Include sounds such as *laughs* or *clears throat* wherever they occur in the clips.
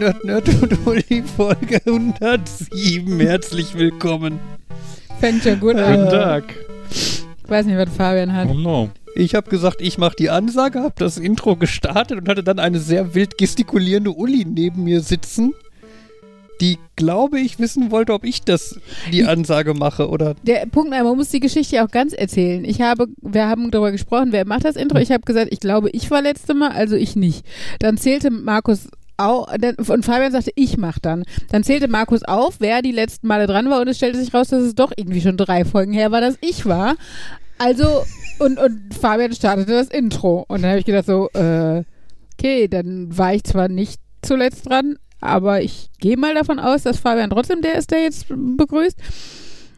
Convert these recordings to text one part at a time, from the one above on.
Nerd, Nerd, und Uli Folge 107. Herzlich willkommen. Fängt ja gut Guten an. Tag. Ich weiß nicht, was Fabian hat. Oh no. Ich habe gesagt, ich mache die Ansage, habe das Intro gestartet und hatte dann eine sehr wild gestikulierende Uli neben mir sitzen, die, glaube ich, wissen wollte, ob ich das die Ansage mache oder. Der Punkt, man muss die Geschichte auch ganz erzählen. Ich habe, wir haben darüber gesprochen, wer macht das Intro? Ich habe gesagt, ich glaube, ich war letzte Mal, also ich nicht. Dann zählte Markus auch, und Fabian sagte, ich mach dann. Dann zählte Markus auf, wer die letzten Male dran war und es stellte sich raus, dass es doch irgendwie schon drei Folgen her war, dass ich war. Also, und, und Fabian startete das Intro. Und dann habe ich gedacht so, äh, okay, dann war ich zwar nicht zuletzt dran, aber ich gehe mal davon aus, dass Fabian trotzdem der ist, der jetzt begrüßt.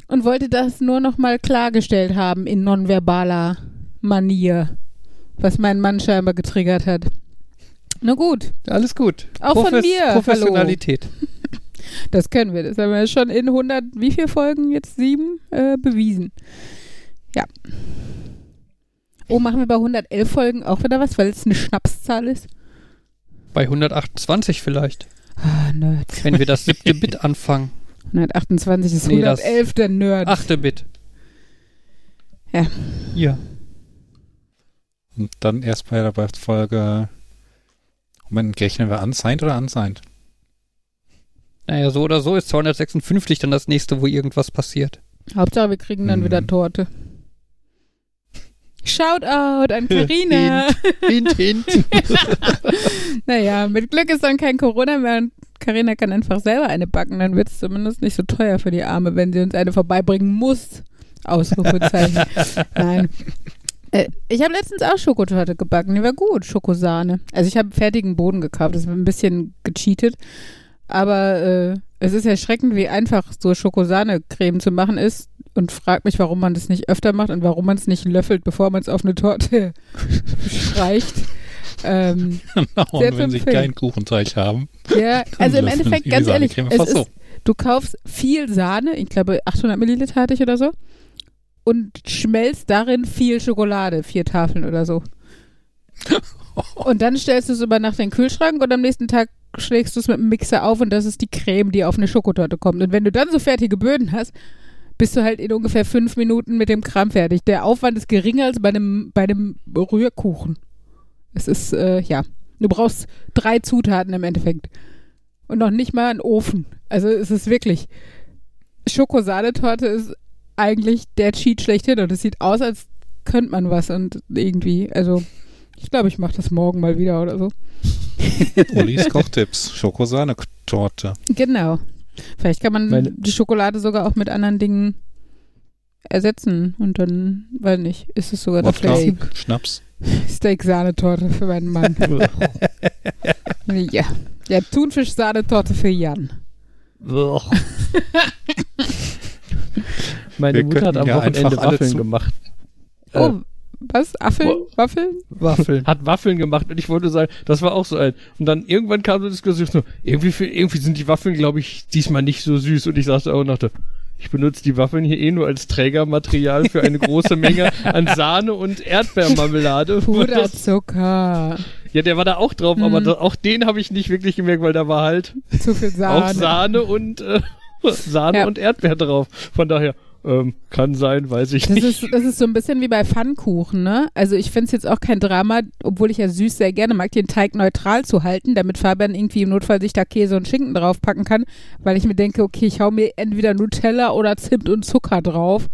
Und wollte das nur noch mal klargestellt haben in nonverbaler Manier, was mein Mann scheinbar getriggert hat. Na gut, Alles gut. Auch von mir, hallo. Professionalität. das können wir. Das haben wir schon in 100, wie viele Folgen jetzt? Sieben äh, bewiesen. Ja. Oh, machen wir bei 111 Folgen auch wieder was, weil es eine Schnapszahl ist? Bei 128 vielleicht, Ah, Nerds. wenn wir das siebte Bit anfangen. 128 ist Nee, das- 111 der Nerd. Achte Bit. Ja. Ja. Und dann erst bei der Folge. Moment, rechnen wir unsigned oder unsigned? Naja, so oder so ist 256 dann das nächste, wo irgendwas passiert. Hauptsache, wir kriegen dann Mhm. wieder Torte. Shoutout an *laughs* Carina. Hint, hint. *laughs* naja, mit Glück ist dann kein Corona mehr und Carina kann einfach selber eine backen. Dann wird es zumindest nicht so teuer für die Arme, wenn sie uns eine vorbeibringen muss. Ausrufezeichen. *laughs* Nein. Äh, ich habe letztens auch Schokotorte gebacken. Die war gut, Schokosahne. Also ich habe fertigen Boden gekauft. Das ist ein bisschen gecheatet. Aber äh, es ist erschreckend, wie einfach so Schokosahne-Creme zu machen ist. Und fragt mich, warum man das nicht öfter macht und warum man es nicht löffelt, bevor man es auf eine Torte *laughs* streicht. Ähm, *laughs* Genau, und wenn sie keinen Kuchenteig haben. ja, also im Endeffekt, ganz ehrlich, einfach ist, du kaufst viel Sahne, ich glaube 800 Milliliter hatte ich oder so, und schmelzt darin viel Schokolade, vier Tafeln oder so. *laughs* Und dann stellst du es über Nacht in den Kühlschrank und am nächsten Tag schlägst du es mit dem Mixer auf und das ist die Creme, die auf eine Schokotorte kommt. Und wenn du dann so fertige Böden hast, bist du halt in ungefähr fünf Minuten mit dem Kram fertig. Der Aufwand ist geringer als bei einem, bei einem Rührkuchen. Es ist, äh, ja, du brauchst drei Zutaten im Endeffekt. Und noch nicht mal einen Ofen. Also es ist wirklich, Schokosahnetorte ist eigentlich der Cheat schlechthin und es sieht aus, als könnte man was und irgendwie, also ich glaube, ich mache das morgen mal wieder oder so. *laughs* Ulis Kochtipps. Schokosahne-Torte. Genau. Vielleicht kann man Meine- die Schokolade sogar auch mit anderen Dingen ersetzen und dann, weiß nicht, ist es sogar Wodka, flexibel. Schnaps. *laughs* Steak-Sahnetorte für meinen Mann. *laughs* ja. Ja, Thunfisch-Sahnetorte für Jan. Meine Wir Mutter hat am ja Wochenende Waffeln gemacht. Äh, Oh, was? Affeln? Waffeln? Waffeln. hat Waffeln gemacht und ich wollte sagen, das war auch so ein. Und dann irgendwann kam so die Diskussion, so, irgendwie, für, irgendwie sind die Waffeln, glaube ich, diesmal nicht so süß. Und ich sagte auch noch, ich benutze die Waffeln hier eh nur als Trägermaterial für eine große Menge an Sahne und Erdbeermarmelade. *laughs* Puderzucker. Ja, der war da auch drauf, aber Mhm. da, auch den habe ich nicht wirklich gemerkt, weil da war halt Zu viel Sahne. auch Sahne und äh, *laughs* Sahne Ja. und Erdbeer drauf. Von daher, ähm, kann sein, weiß ich Das nicht. ist, das ist so ein bisschen wie bei Pfannkuchen, ne? Also ich finde es jetzt auch kein Drama, obwohl ich ja süß sehr gerne mag, den Teig neutral zu halten, damit Fabian irgendwie im Notfall sich da Käse und Schinken draufpacken kann, weil ich mir denke, okay, ich hau mir entweder Nutella oder Zimt und Zucker drauf.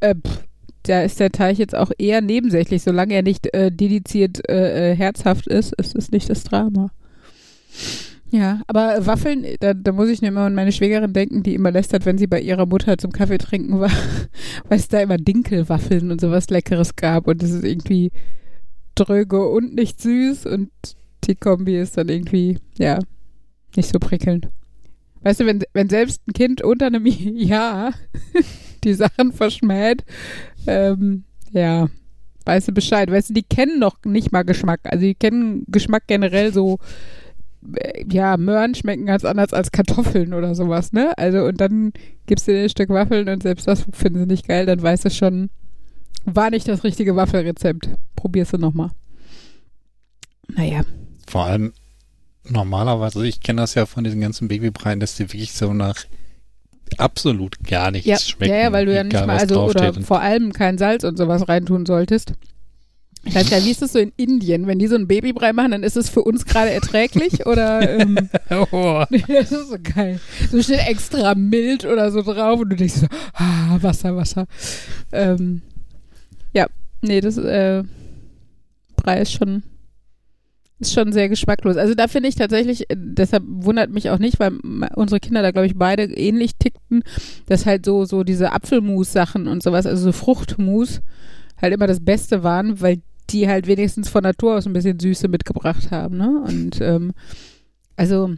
Äh, pff, da ist der Teig jetzt auch eher nebensächlich, solange er nicht äh, dediziert äh, äh, herzhaft ist, ist es nicht das Drama. Ja, aber Waffeln, da, da muss ich nur immer an meine Schwägerin denken, die immer lästert, wenn sie bei ihrer Mutter zum Kaffee trinken war, *laughs* weil es da immer Dinkelwaffeln und sowas Leckeres gab und es ist irgendwie dröge und nicht süß und die Kombi ist dann irgendwie, ja, nicht so prickelnd. Weißt du, wenn, wenn selbst ein Kind unter einem *laughs* Jahr *laughs* die Sachen verschmäht, ähm, ja, weißt du Bescheid. Weißt du, die kennen noch nicht mal Geschmack. Also die kennen Geschmack generell so, ja, Möhren schmecken ganz anders als Kartoffeln oder sowas, ne? Also und dann gibst du dir ein Stück Waffeln und selbst das finden sie nicht geil, dann weißt du schon, war nicht das richtige Waffelrezept. Probierst du nochmal. Naja. Vor allem, normalerweise, ich kenne das ja von diesen ganzen Babybreien, dass die wirklich so nach absolut gar nichts Ja, schmecken. ja, ja, weil du ja nicht mal, also oder vor allem kein Salz und sowas reintun solltest. Ich weiß ja, wie ist es so in Indien? Wenn die so einen Babybrei machen, dann ist es für uns gerade erträglich oder ähm, *laughs* Oh. *laughs* das ist so geil. So steht extra mild oder so drauf und du denkst so, ah, Wasser, Wasser. Ähm, ja, nee, das äh, Brei ist schon ist schon sehr geschmacklos. Also da finde ich tatsächlich, äh, deshalb wundert mich auch nicht, weil unsere Kinder da glaube ich beide ähnlich tickten, dass halt so so diese Apfelmus-Sachen und sowas, also so Fruchtmus halt immer das Beste waren, weil die halt wenigstens von Natur aus ein bisschen Süße mitgebracht haben, ne? Und ähm, also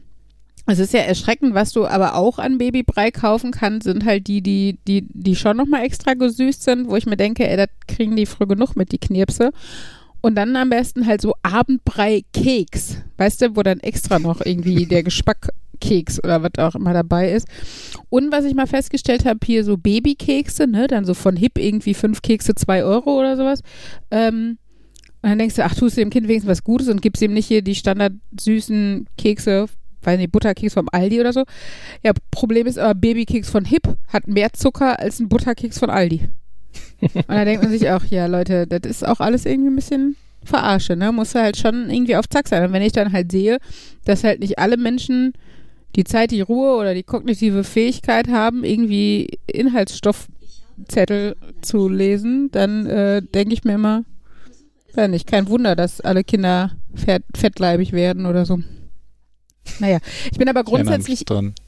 es ist ja erschreckend, was du aber auch an Babybrei kaufen kannst, sind halt die, die, die, die schon nochmal extra gesüßt sind, wo ich mir denke, ey, das kriegen die früh genug mit, die Knirpse. Und dann am besten halt so Abendbrei-Keks, weißt du, wo dann extra noch irgendwie *laughs* der Geschmack Keks oder was auch immer dabei ist. Und was ich mal festgestellt habe, hier so Babykekse, ne, dann so von Hip irgendwie fünf Kekse, zwei Euro oder sowas. Ähm, und dann denkst du, ach, tust du dem Kind wenigstens was Gutes und gibst ihm nicht hier die standard süßen Kekse, weil die Butterkeks vom Aldi oder so. Ja, Problem ist aber, Babykeks von Hip hat mehr Zucker als ein Butterkeks von Aldi. und da denkt man sich auch, ja, Leute, das ist auch alles irgendwie ein bisschen Verarsche, ne? Muss halt schon irgendwie auf Zack sein. Und wenn ich dann halt sehe, dass halt nicht alle Menschen die Zeit, die Ruhe oder die kognitive Fähigkeit haben, irgendwie Inhaltsstoffzettel zu lesen, dann äh, denke ich mir immer, ja nicht, kein Wunder, dass alle Kinder fett, fettleibig werden oder so. Naja, ich bin aber grundsätzlich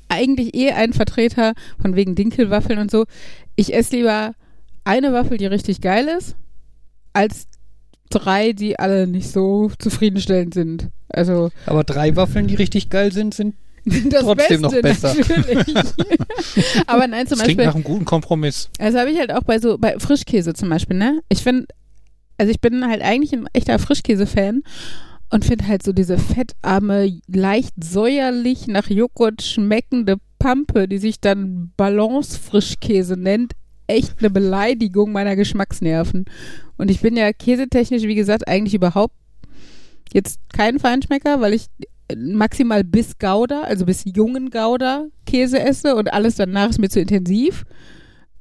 eigentlich eh ein Vertreter von wegen Dinkelwaffeln und so. Ich esse lieber eine Waffel, die richtig geil ist, als drei, die alle nicht so zufriedenstellend sind. Also Aber drei Waffeln, die richtig geil sind, sind *laughs* das Trotzdem Beste, noch besser. *laughs* Aber nein, zum Das klingt Beispiel, nach einem guten Kompromiss. also habe ich halt auch bei so, bei Frischkäse zum Beispiel, ne? Ich finde, also ich bin halt eigentlich ein echter Frischkäse-Fan und finde halt so diese fettarme, leicht säuerlich nach Joghurt schmeckende Pampe, die sich dann Balance-Frischkäse nennt, echt eine Beleidigung meiner Geschmacksnerven. Und ich bin ja käsetechnisch, wie gesagt, eigentlich überhaupt jetzt kein Feinschmecker, weil ich maximal bis Gouda, also bis jungen Gouda Käse esse und alles danach ist mir zu intensiv.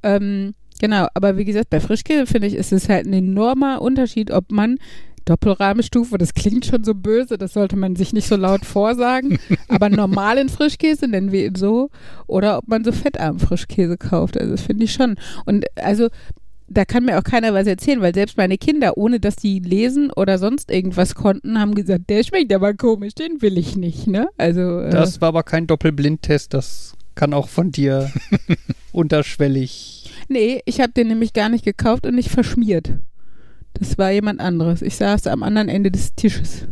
Ähm, genau, aber wie gesagt, bei Frischkäse finde ich, ist es halt ein enormer Unterschied, ob man Doppelrahmenstufe, das klingt schon so böse, das sollte man sich nicht so laut vorsagen, *laughs* aber normalen Frischkäse, nennen wir ihn so, oder ob man so fettarmen Frischkäse kauft. Also das finde ich schon. Und also da kann mir auch keiner was erzählen, weil selbst meine Kinder, ohne dass die lesen oder sonst irgendwas konnten, haben gesagt, der schmeckt aber komisch, den will ich nicht, ne? Also äh, Das war aber kein Doppelblindtest, das kann auch von dir *laughs* unterschwellig. Nee, ich habe den nämlich gar nicht gekauft und nicht verschmiert. Das war jemand anderes. Ich saß am anderen Ende des Tisches.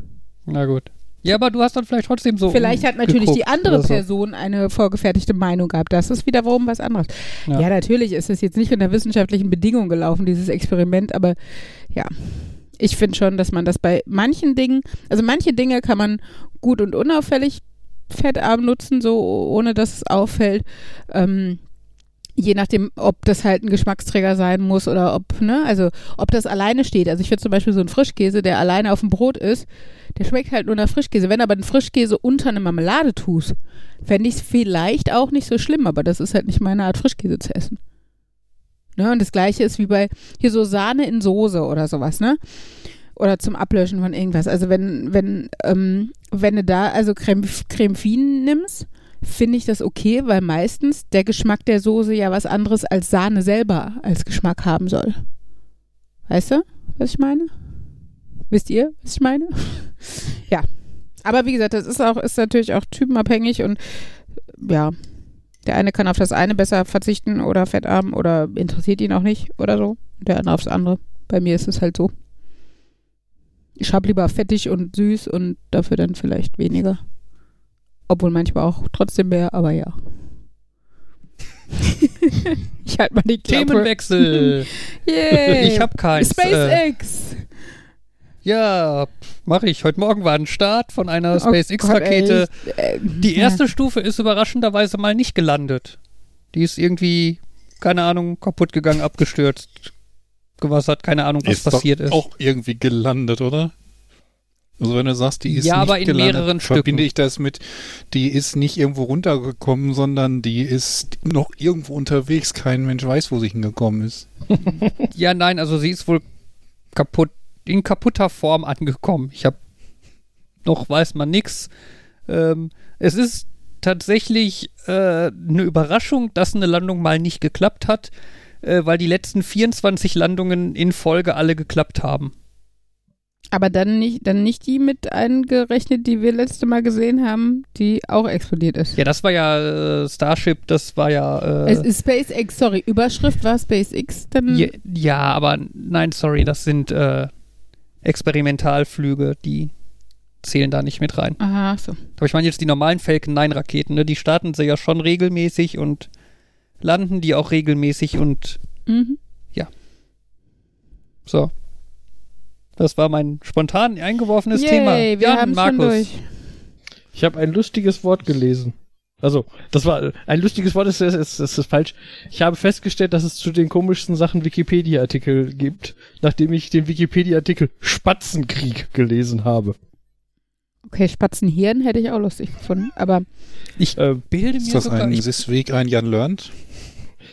Na gut. Ja, aber du hast dann vielleicht trotzdem so. Vielleicht hat natürlich die andere so. Person eine vorgefertigte Meinung gehabt. Das ist wiederum was anderes. Ja, Ja. natürlich ist es jetzt nicht unter wissenschaftlichen Bedingungen gelaufen, dieses Experiment, aber ja. Ich finde schon, dass man das bei manchen Dingen, also manche Dinge kann man gut und unauffällig fettarm nutzen, so ohne dass es auffällt. Ähm, je nachdem, ob das halt ein Geschmacksträger sein muss oder ob, ne, also ob das alleine steht. Also ich finde zum Beispiel so ein Frischkäse, der alleine auf dem Brot ist, der schmeckt halt nur nach Frischkäse. Wenn aber ein Frischkäse unter eine Marmelade tust, fände ich es vielleicht auch nicht so schlimm, aber das ist halt nicht meine Art, Frischkäse zu essen. Ne, und das gleiche ist wie bei hier so Sahne in Soße oder sowas, ne? Oder zum Ablöschen von irgendwas. Also wenn, wenn, ähm, wenn du da also Creme, Creme Fine nimmst, finde ich das okay, weil meistens der Geschmack der Soße ja was anderes als Sahne selber als Geschmack haben soll. Weißt du, was ich meine? Wisst ihr, was ich meine? *laughs* ja. Aber wie gesagt, das ist auch, ist natürlich auch typenabhängig und ja, der eine kann auf das eine besser verzichten oder fettarm oder interessiert ihn auch nicht oder so. Der andere aufs andere. Bei mir ist es halt so. Ich habe lieber fettig und süß und dafür dann vielleicht weniger. Obwohl manchmal auch trotzdem mehr, aber ja. *laughs* ich halte mal die Klappe. Themenwechsel. *laughs* Yay. Ich habe keins. Äh, SpaceX. ja, mache ich. Heute Morgen war ein Start von einer Oh SpaceX-Rakete. Äh, Die ja. erste Stufe ist überraschenderweise mal nicht gelandet. Die ist irgendwie, keine Ahnung, kaputt gegangen, abgestürzt, gewassert, keine Ahnung, was ist passiert doch ist. auch irgendwie gelandet, oder? Also wenn du sagst, die ist Ja, nicht aber in gelandet, mehreren verbinde Stücken. ich das mit, die ist nicht irgendwo runtergekommen, sondern die ist noch irgendwo unterwegs. Kein Mensch weiß, wo sie hingekommen ist. *laughs* Ja, nein, also sie ist wohl kaputt, in kaputter Form angekommen. Ich habe noch weiß man nix. Ähm, es ist tatsächlich äh, eine Überraschung, dass eine Landung mal nicht geklappt hat, äh, weil die letzten 24 Landungen in Folge alle geklappt haben. Aber dann nicht, dann nicht die mit eingerechnet, die wir letzte Mal gesehen haben, die auch explodiert ist. Ja, das war ja äh, Starship, das war ja. Äh, Es ist SpaceX, sorry, Überschrift war SpaceX, dann. ja, ja, aber nein, sorry, das sind äh, Experimentalflüge, die zählen da nicht mit rein. Aha, so. Aber ich meine jetzt die normalen Falcon 9 Raketen, ne? Die starten sie ja schon regelmäßig und landen die auch regelmäßig und Mhm. so. Das war mein spontan eingeworfenes Yay, Thema. wir Jan, haben schon Markus. durch. Ich habe ein lustiges Wort gelesen. Also, das war ein lustiges Wort, ist, ist, ist, ist falsch. Ich habe festgestellt, dass es zu den komischsten Sachen Wikipedia-Artikel gibt, nachdem ich den Wikipedia-Artikel Spatzenkrieg gelesen habe. Okay, Spatzenhirn hätte ich auch lustig gefunden, aber Ähm, Bilde Ist mir das sogar, ein ich, Sisweg, ein Jan Learned?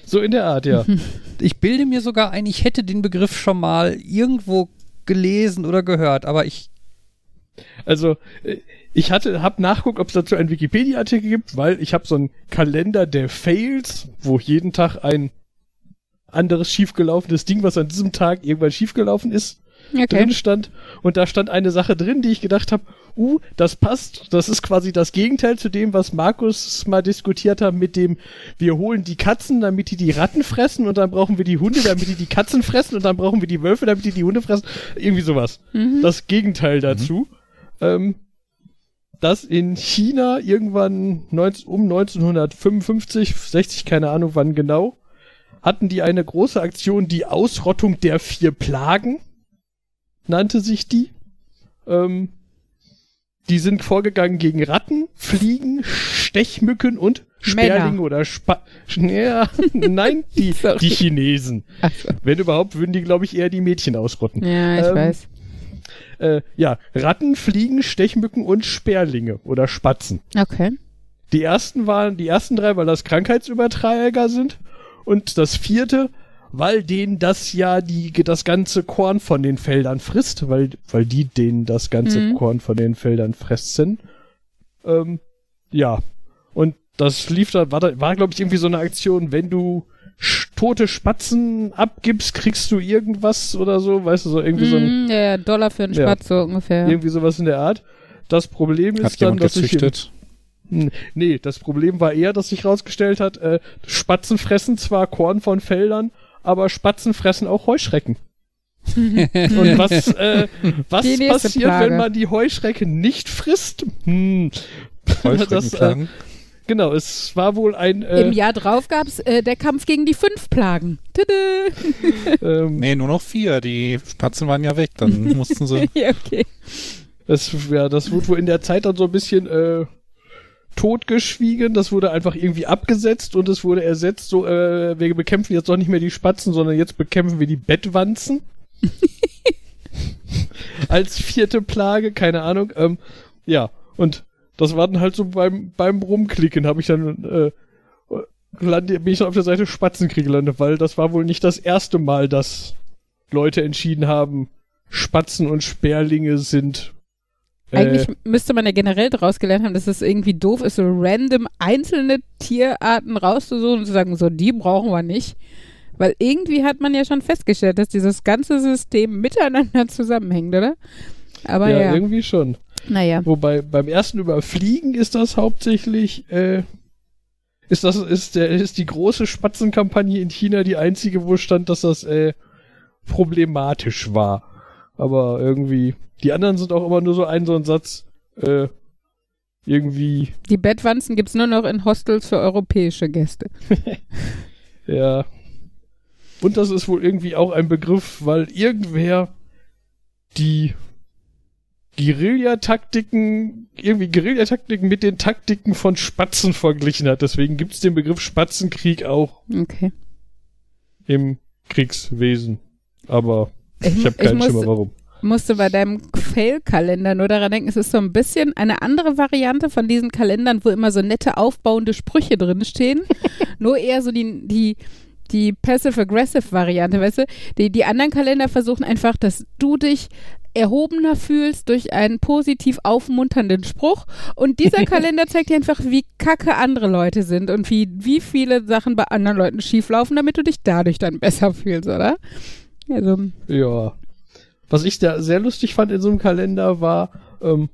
so in der Art, ja. *laughs* ich bilde mir sogar ein, ich hätte den Begriff schon mal irgendwo gelesen oder gehört, aber ich Also, äh, ich hatte, hab nachguckt, ob es dazu einen Wikipedia-Artikel gibt, weil ich habe so einen Kalender der Fails, wo jeden Tag ein anderes schiefgelaufenes Ding, was an diesem Tag irgendwann schiefgelaufen ist, okay. drin stand. Und da stand eine Sache drin, die ich gedacht habe, uh, das passt. Das ist quasi das Gegenteil zu dem, was Markus mal diskutiert hat mit dem, wir holen die Katzen, damit die die Ratten fressen und dann brauchen wir die Hunde, damit die die Katzen fressen und dann brauchen wir die Wölfe, damit die die Hunde fressen. Irgendwie sowas. Mhm. Das Gegenteil dazu. Ähm, dass in China irgendwann 19, um 1955, 60, keine Ahnung wann genau, hatten die eine große Aktion, die Ausrottung der vier Plagen, nannte sich die. Ähm, die sind vorgegangen gegen Ratten, Fliegen, Stechmücken und Sperlinge oder Spa ja, *laughs* Nein, die, *laughs* die Chinesen. So. Wenn überhaupt, würden die, glaube ich, eher die Mädchen ausrotten. Ja, ich Ähm, weiß. Äh, ja, Ratten, Fliegen, Stechmücken und Sperlinge oder Spatzen. Okay. Die ersten waren, die ersten drei, weil das Krankheitsüberträger sind. Und das vierte, weil denen das ja die, das ganze Korn von den Feldern frisst, weil, weil die denen das ganze Mhm. Korn von den Feldern fressen. Ähm, ja. Und das lief da, war, da, war glaube ich irgendwie so eine Aktion, wenn du tote Spatzen abgibst, kriegst du irgendwas oder so, weißt du, so irgendwie so ein, Mhm, ja, ja, Dollar für einen Ja. Spatz, so ungefähr. irgendwie sowas in der Art. Das Problem ist Hat dann, dass ich gezüchtet? N- Nee, das Problem war eher, dass sich rausgestellt hat, äh, Spatzen fressen zwar Korn von Feldern, aber Spatzen fressen auch Heuschrecken. *laughs* Und was, äh, was passiert, Plage. wenn man die Heuschrecken nicht frisst? Hm. *laughs* Das, äh, genau, es war wohl ein, äh, Im Jahr drauf gab's äh, der Kampf gegen die fünf Plagen. Tada. *laughs* ähm, Nee, nur noch vier. Die Spatzen waren ja weg. Dann mussten sie. ja, okay. das, ja, das wurde wohl in der Zeit dann so ein bisschen äh, totgeschwiegen. Das wurde einfach irgendwie abgesetzt und es wurde ersetzt, so, äh, wir bekämpfen jetzt doch nicht mehr die Spatzen, sondern jetzt bekämpfen wir die Bettwanzen. *laughs* Als vierte Plage, keine Ahnung. Ähm, ja, und das war dann halt so beim, beim Rumklicken, habe ich dann äh, lande, bin ich dann auf der Seite Spatzenkrieg gelandet, weil das war wohl nicht das erste Mal, dass Leute entschieden haben, Spatzen und Sperlinge sind äh, Eigentlich müsste man ja generell daraus gelernt haben, dass es irgendwie doof ist, so random einzelne Tierarten rauszusuchen und zu sagen, so, die brauchen wir nicht. Weil irgendwie hat man ja schon festgestellt, dass dieses ganze System miteinander *laughs* zusammenhängt, oder? Aber ja, ja, irgendwie schon. naja. Wobei beim ersten Überfliegen ist das hauptsächlich, äh, ist das, ist der, ist die große Spatzenkampagne in China die einzige, wo stand, dass das, äh, problematisch war. Aber irgendwie, die anderen sind auch immer nur so ein, so ein Satz, äh, irgendwie, Die Bettwanzen gibt's nur noch in Hostels für europäische Gäste. *laughs* ja. Und das ist wohl irgendwie auch ein Begriff, weil irgendwer die Guerillataktiken, irgendwie Guerillataktiken mit den Taktiken von Spatzen verglichen hat. Deswegen gibt's den Begriff Spatzenkrieg auch Okay. im Kriegswesen. Aber ich, mu- habe keinen Schimmer warum. Musste bei deinem Fail-Kalender nur daran denken, es ist so ein bisschen eine andere Variante von diesen Kalendern, wo immer so nette aufbauende Sprüche drin stehen. *laughs* nur eher so die, die, die Passive-Aggressive-Variante, weißt du? Die, die anderen Kalender versuchen einfach, dass du dich erhobener fühlst durch einen positiv aufmunternden Spruch. Und dieser *laughs* Kalender zeigt dir einfach, wie kacke andere Leute sind und wie, wie viele Sachen bei anderen Leuten schieflaufen, damit du dich dadurch dann besser fühlst, oder? Also, Ja. Was ich da sehr lustig fand in so einem Kalender war, ähm,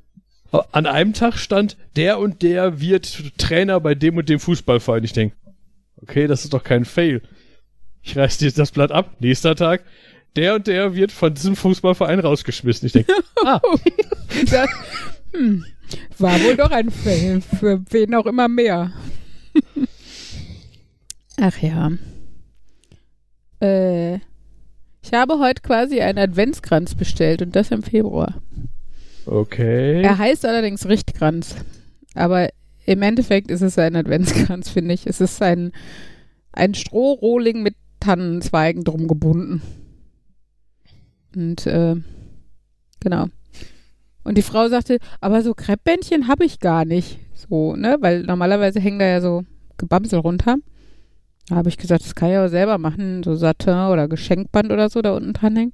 an einem Tag stand, der und der wird Trainer bei dem und dem Fußballverein. Ich denke, okay, das ist doch kein Fail. Ich reiß dir das Blatt ab. Nächster Tag, der und der wird von diesem Fußballverein rausgeschmissen. Ich denke, *laughs* ah, *laughs* das, hm, war wohl doch ein Fail, für wen auch immer mehr. *laughs* Ach ja. Äh, ich habe heute quasi einen Adventskranz bestellt und das im Februar. okay. Er heißt allerdings Richtkranz. Aber im Endeffekt ist es ein Adventskranz, *laughs* finde ich. Es ist ein, ein Strohrohling mit Tannenzweigen drum gebunden. Und äh, genau. Und die Frau sagte, aber so Kreppbändchen habe ich gar nicht. So, ne? Weil normalerweise hängen da ja so Gebamsel runter. Da habe ich gesagt, das kann ich auch selber machen. So Satin oder Geschenkband oder so da unten dran hängen.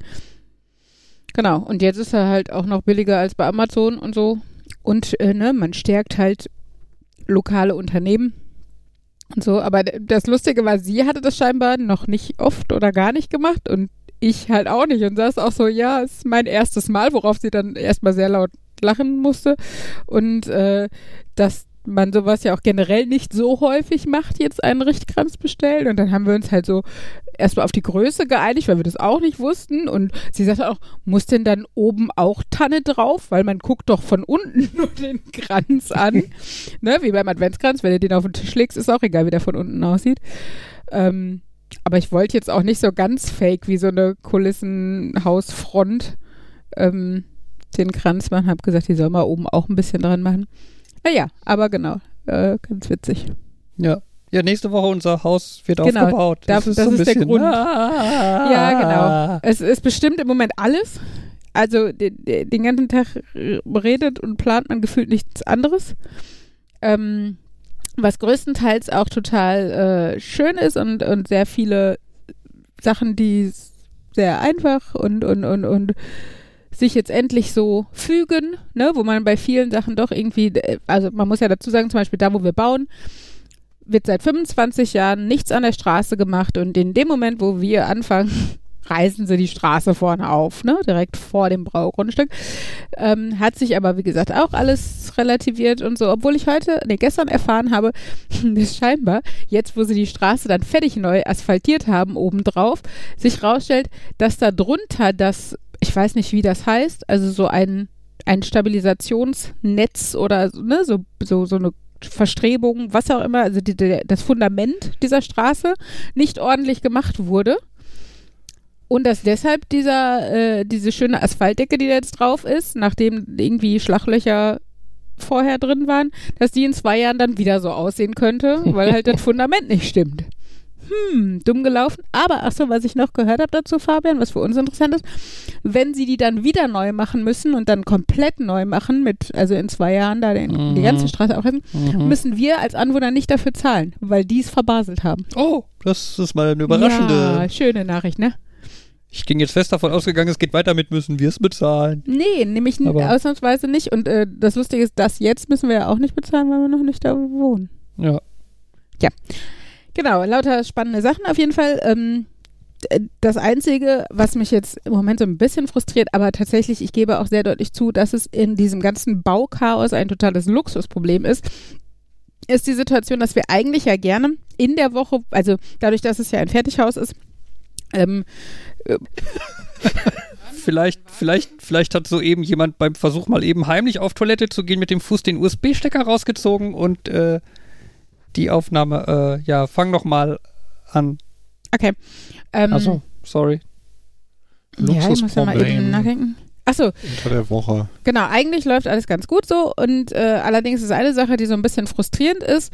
Genau. Und jetzt ist er halt auch noch billiger als bei Amazon und so. Und äh, ne, man stärkt halt lokale Unternehmen und so. Aber das Lustige war, sie hatte das scheinbar noch nicht oft oder gar nicht gemacht und ich halt auch nicht. Und saß auch so, ja, ist mein erstes Mal, worauf sie dann erstmal sehr laut lachen musste. Und äh, dass man sowas ja auch generell nicht so häufig macht, jetzt einen Richtkranz bestellen. Und dann haben wir uns halt so erstmal auf die Größe geeinigt, weil wir das auch nicht wussten. Und sie sagte auch, muss denn dann oben auch Tanne drauf? Weil man guckt doch von unten *laughs* nur den Kranz an. *laughs* ne, wie beim Adventskranz, wenn du den auf den Tisch legst, ist auch egal, wie der von unten aussieht. Ähm, aber ich wollte jetzt auch nicht so ganz fake wie so eine Kulissenhausfront ähm, den Kranz machen. Hab gesagt, die soll mal oben auch ein bisschen dran machen. Naja, aber genau, äh, ganz witzig. Ja. Ja, nächste Woche unser Haus wird Genau, aufgebaut. da- das so ist der Grund. Ah, Ja, genau. Es ist bestimmt im Moment alles. Also de, de, den ganzen Tag redet und plant man gefühlt nichts anderes. Ähm, was größtenteils auch total äh, schön ist und, und sehr viele Sachen, die sehr einfach und, und, und, und sich jetzt endlich so fügen, ne, wo man bei vielen Sachen doch irgendwie, äh, also man muss ja dazu sagen, zum Beispiel da, wo wir bauen, wird seit 25 Jahren nichts an der Straße gemacht und in dem Moment, wo wir anfangen, *laughs* reißen sie die Straße vorne auf, ne? direkt vor dem Braugrundstück. Ähm, hat sich aber, wie gesagt, auch alles relativiert und so, obwohl ich heute, nee, gestern erfahren habe, *laughs* dass scheinbar, jetzt wo sie die Straße dann fertig neu asphaltiert haben, obendrauf, sich rausstellt, dass da drunter das, ich weiß nicht, wie das heißt, also so ein, ein Stabilisationsnetz oder so, ne, so, so, so eine Verstrebung, was auch immer, also die, der, das Fundament dieser Straße nicht ordentlich gemacht wurde. Und dass deshalb dieser, äh, diese schöne Asphaltdecke, die da jetzt drauf ist, nachdem irgendwie Schlaglöcher vorher drin waren, dass die in zwei Jahren dann wieder so aussehen könnte, weil halt das *laughs* Fundament nicht stimmt. Hm, dumm gelaufen. Aber ach so, was ich noch gehört habe dazu, Fabian, was für uns interessant ist, wenn sie die dann wieder neu machen müssen und dann komplett neu machen, mit, also in zwei Jahren da den, die Mhm. ganze Straße aufreißen, Mhm. müssen wir als Anwohner nicht dafür zahlen, weil die es verbaselt haben. Oh, das ist mal eine überraschende. Ja, schöne Nachricht, ne? Ich ging jetzt fest davon ausgegangen, es geht weiter mit, müssen wir es bezahlen. Nee, nämlich Aber- ausnahmsweise nicht. Und äh, das Lustige ist, das jetzt müssen wir ja auch nicht bezahlen, weil wir noch nicht da wohnen. Ja. Genau, lauter spannende Sachen auf jeden Fall. Ähm, d- das Einzige, was mich jetzt im Moment so ein bisschen frustriert, aber tatsächlich, ich gebe auch sehr deutlich zu, dass es in diesem ganzen Bauchaos ein totales Luxusproblem ist, ist die Situation, dass wir eigentlich ja gerne in der Woche, also dadurch, dass es ja ein Fertighaus ist, ähm, *laughs* Vielleicht, vielleicht, vielleicht hat soeben jemand beim Versuch mal eben heimlich auf Toilette zu gehen mit dem Fuß den USB-Stecker rausgezogen und äh, die Aufnahme, äh, ja, fang noch mal an. okay. Ähm, Achso, sorry. ja, ich muss ja mal eben Luxusproblem. nachdenken. Achso, Unter der Woche. Genau, eigentlich läuft alles ganz gut so und äh, allerdings ist eine Sache, die so ein bisschen frustrierend ist.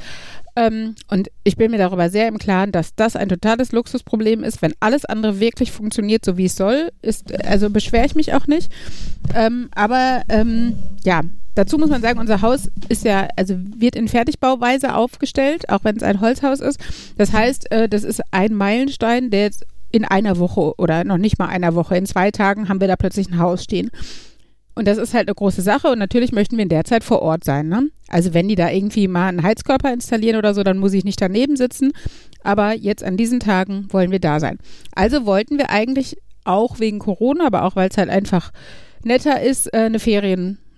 Ähm, und ich bin mir darüber sehr im Klaren, dass das ein totales Luxusproblem ist. Wenn alles andere wirklich funktioniert, so wie es soll, ist, also beschwere ich mich auch nicht. Ähm, aber ähm, ja, dazu muss man sagen, unser Haus ist ja, also wird in Fertigbauweise aufgestellt, auch wenn es ein Holzhaus ist. Das heißt, äh, das ist ein Meilenstein, der jetzt in einer Woche oder noch nicht mal einer Woche, in zwei Tagen haben wir da plötzlich ein Haus stehen. Und das ist halt eine große Sache und natürlich möchten wir in der Zeit vor Ort sein. Ne? Also wenn die da irgendwie mal einen Heizkörper installieren oder so, dann muss ich nicht daneben sitzen. Aber jetzt an diesen Tagen wollen wir da sein. Also wollten wir eigentlich auch wegen Corona, aber auch weil es halt einfach netter ist, äh, eine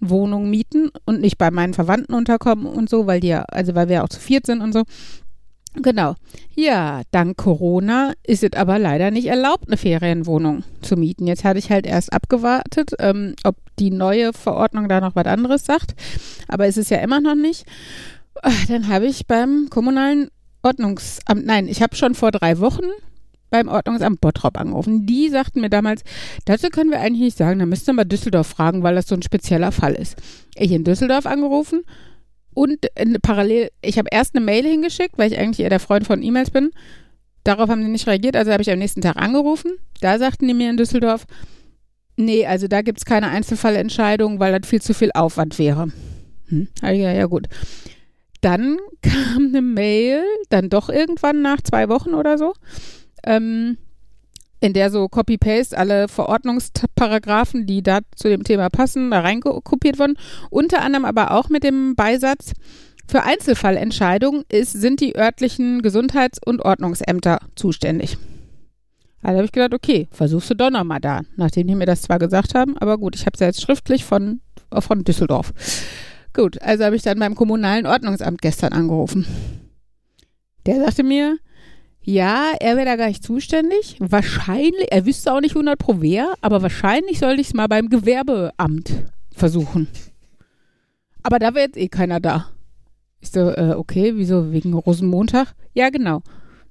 Ferienwohnung mieten und nicht bei meinen Verwandten unterkommen und so, weil die ja, also weil wir auch zu viert sind und so. Genau. Ja, dank Corona ist es aber leider nicht erlaubt, eine Ferienwohnung zu mieten. Jetzt hatte ich halt erst abgewartet, ähm, ob die neue Verordnung da noch was anderes sagt. Aber es ist ja immer noch nicht. Dann habe ich beim kommunalen Ordnungsamt, nein, ich habe schon vor drei Wochen beim Ordnungsamt Bottrop angerufen. Die sagten mir damals, dazu können wir eigentlich nicht sagen, da müsst ihr mal Düsseldorf fragen, weil das so ein spezieller Fall ist. Ich in Düsseldorf angerufen und in, parallel, ich habe erst eine Mail hingeschickt, weil ich eigentlich eher der Freund von E-Mails bin. Darauf haben sie nicht reagiert, also habe ich am nächsten Tag angerufen. Da sagten die mir in Düsseldorf, nee, also da gibt es keine Einzelfallentscheidung, weil das viel zu viel Aufwand wäre. Hm, ja, ja, gut. Dann *laughs* kam eine Mail, dann doch irgendwann nach zwei Wochen oder so, ähm, in der so Copy-Paste alle Verordnungsparagraphen, die da zu dem Thema passen, da reinkopiert wurden. Unter anderem aber auch mit dem Beisatz, für Einzelfallentscheidungen ist, sind die örtlichen Gesundheits- und Ordnungsämter zuständig. Also habe ich gedacht, okay, versuchst du doch nochmal da, nachdem die mir das zwar gesagt haben, aber gut, ich habe es ja jetzt schriftlich von, von Düsseldorf. Gut, also habe ich dann beim kommunalen Ordnungsamt gestern angerufen. Der sagte mir, ja, er wäre da gar nicht zuständig. Wahrscheinlich, er wüsste auch nicht 100 pro wer, aber wahrscheinlich sollte ich es mal beim Gewerbeamt versuchen. Aber da wäre jetzt eh keiner da. Ich so, äh, okay, wieso? Wegen Rosenmontag? Ja, genau.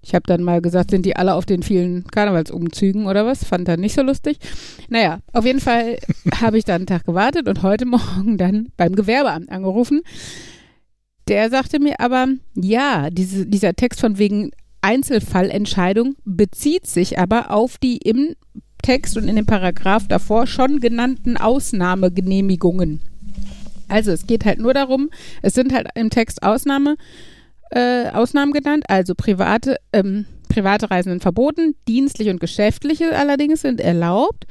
Ich habe dann mal gesagt, sind die alle auf den vielen Karnevalsumzügen oder was? Fand er nicht so lustig. Naja, auf jeden Fall *laughs* habe ich dann einen Tag gewartet und heute Morgen dann beim Gewerbeamt angerufen. Der sagte mir aber, ja, diese, dieser Text von wegen Einzelfallentscheidung bezieht sich aber auf die im Text und in dem Paragraph davor schon genannten Ausnahmegenehmigungen. Also es geht halt nur darum, es sind halt im Text Ausnahme, äh, Ausnahmen genannt, also private, ähm, private Reisenden verboten, dienstliche und geschäftliche allerdings sind erlaubt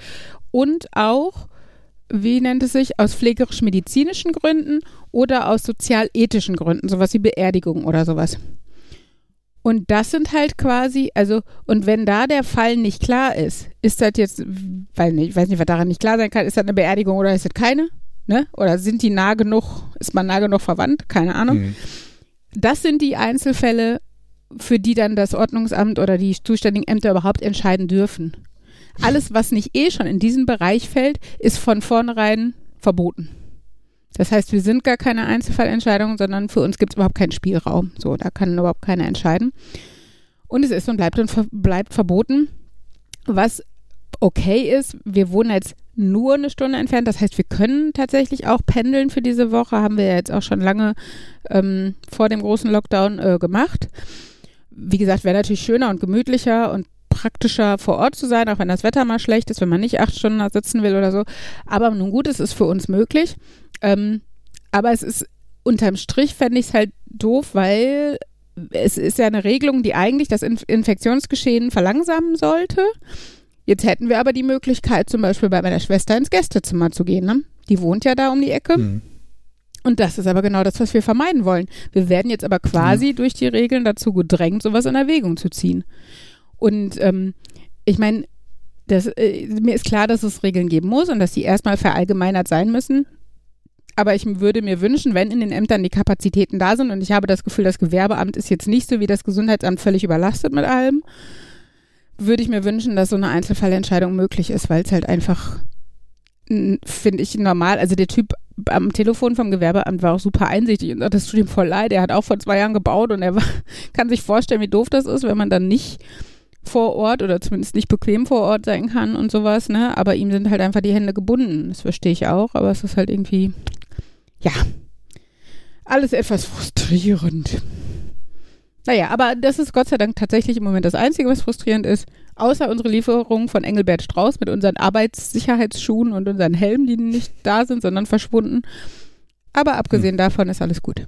und auch, wie nennt es sich, aus pflegerisch-medizinischen Gründen oder aus sozial-ethischen Gründen, sowas wie Beerdigung oder sowas. Und das sind halt quasi, also, und wenn da der Fall nicht klar ist, ist das jetzt, weil ich weiß nicht, was daran nicht klar sein kann, ist das eine Beerdigung oder ist das keine? Ne? Oder sind die nah genug, ist man nah genug verwandt? Keine Ahnung. Mhm. Das sind die Einzelfälle, für die dann das Ordnungsamt oder die zuständigen Ämter überhaupt entscheiden dürfen. Alles, was nicht eh schon in diesen Bereich fällt, ist von vornherein verboten. Das heißt, wir sind gar keine Einzelfallentscheidung, sondern für uns gibt es überhaupt keinen Spielraum. So, da kann überhaupt keiner entscheiden. Und es ist und bleibt und ver bleibt verboten. Was okay ist, wir wohnen jetzt nur eine Stunde entfernt. Das heißt, wir können tatsächlich auch pendeln für diese Woche. Haben wir ja jetzt auch schon lange ähm, vor dem großen Lockdown äh, gemacht. Wie gesagt, wäre natürlich schöner und gemütlicher und praktischer vor Ort zu sein, auch wenn das Wetter mal schlecht ist, wenn man nicht acht Stunden da sitzen will oder so. Aber nun gut, es ist für uns möglich. Ähm, aber es ist unterm Strich fände ich es halt doof, weil es ist ja eine Regelung, die eigentlich das Inf Infektionsgeschehen verlangsamen sollte. Jetzt hätten wir aber die Möglichkeit, zum Beispiel bei meiner Schwester ins Gästezimmer zu gehen. Ne? Die wohnt ja da um die Ecke. Mhm. Und das ist aber genau das, was wir vermeiden wollen. Wir werden jetzt aber quasi ja. durch die Regeln dazu gedrängt, sowas in Erwägung zu ziehen. Und ähm, ich meine, äh, mir ist klar, dass es Regeln geben muss und dass die erstmal verallgemeinert sein müssen. Aber ich würde mir wünschen, wenn in den Ämtern die Kapazitäten da sind und ich habe das Gefühl, das Gewerbeamt ist jetzt nicht so wie das Gesundheitsamt völlig überlastet mit allem, würde ich mir wünschen, dass so eine Einzelfallentscheidung möglich ist, weil es halt einfach, finde ich, normal, also der Typ am Telefon vom Gewerbeamt war auch super einsichtig und das tut ihm voll leid. Er hat auch vor zwei Jahren gebaut und er *laughs* war, kann sich vorstellen, wie doof das ist, wenn man dann nicht vor Ort oder zumindest nicht bequem vor Ort sein kann und sowas, ne? Aber ihm sind halt einfach die Hände gebunden. Das verstehe ich auch, aber es ist halt irgendwie, ja, alles etwas frustrierend. Naja, aber das ist Gott sei Dank tatsächlich im Moment das Einzige, was frustrierend ist. Außer unsere Lieferung von Engelbert Strauß mit unseren Arbeitssicherheitsschuhen und unseren Helmen, die nicht da sind, sondern verschwunden. Aber abgesehen davon ist alles gut.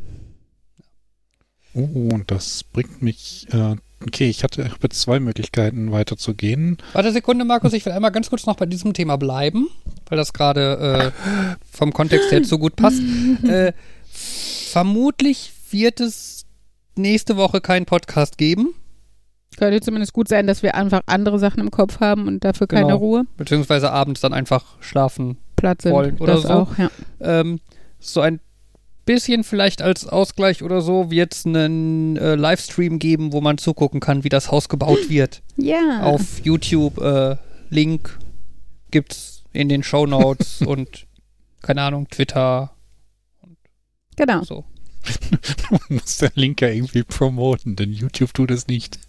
Oh, und das bringt mich. Äh, okay, ich hatte ich habe jetzt zwei Möglichkeiten weiterzugehen. Warte Sekunde, Markus, ich will einmal ganz kurz noch bei diesem Thema bleiben, weil das gerade äh, vom Kontext her so gut passt. *laughs* äh, vermutlich wird es nächste Woche keinen Podcast geben, Könnte zumindest gut sein, dass wir einfach andere Sachen im Kopf haben und dafür keine Genau. Ruhe. beziehungsweise abends dann einfach schlafen Platz sind. Wollen oder das so. auch, ja. ähm, so ein bisschen vielleicht als Ausgleich oder so wird es einen äh, Livestream geben, wo man zugucken kann, wie das Haus gebaut wird. Ja. Auf YouTube. Äh, Link gibt's in den Show Notes *laughs* und keine Ahnung, Twitter Genau. so. *laughs* Muss der Link ja irgendwie promoten, denn YouTube tut es nicht.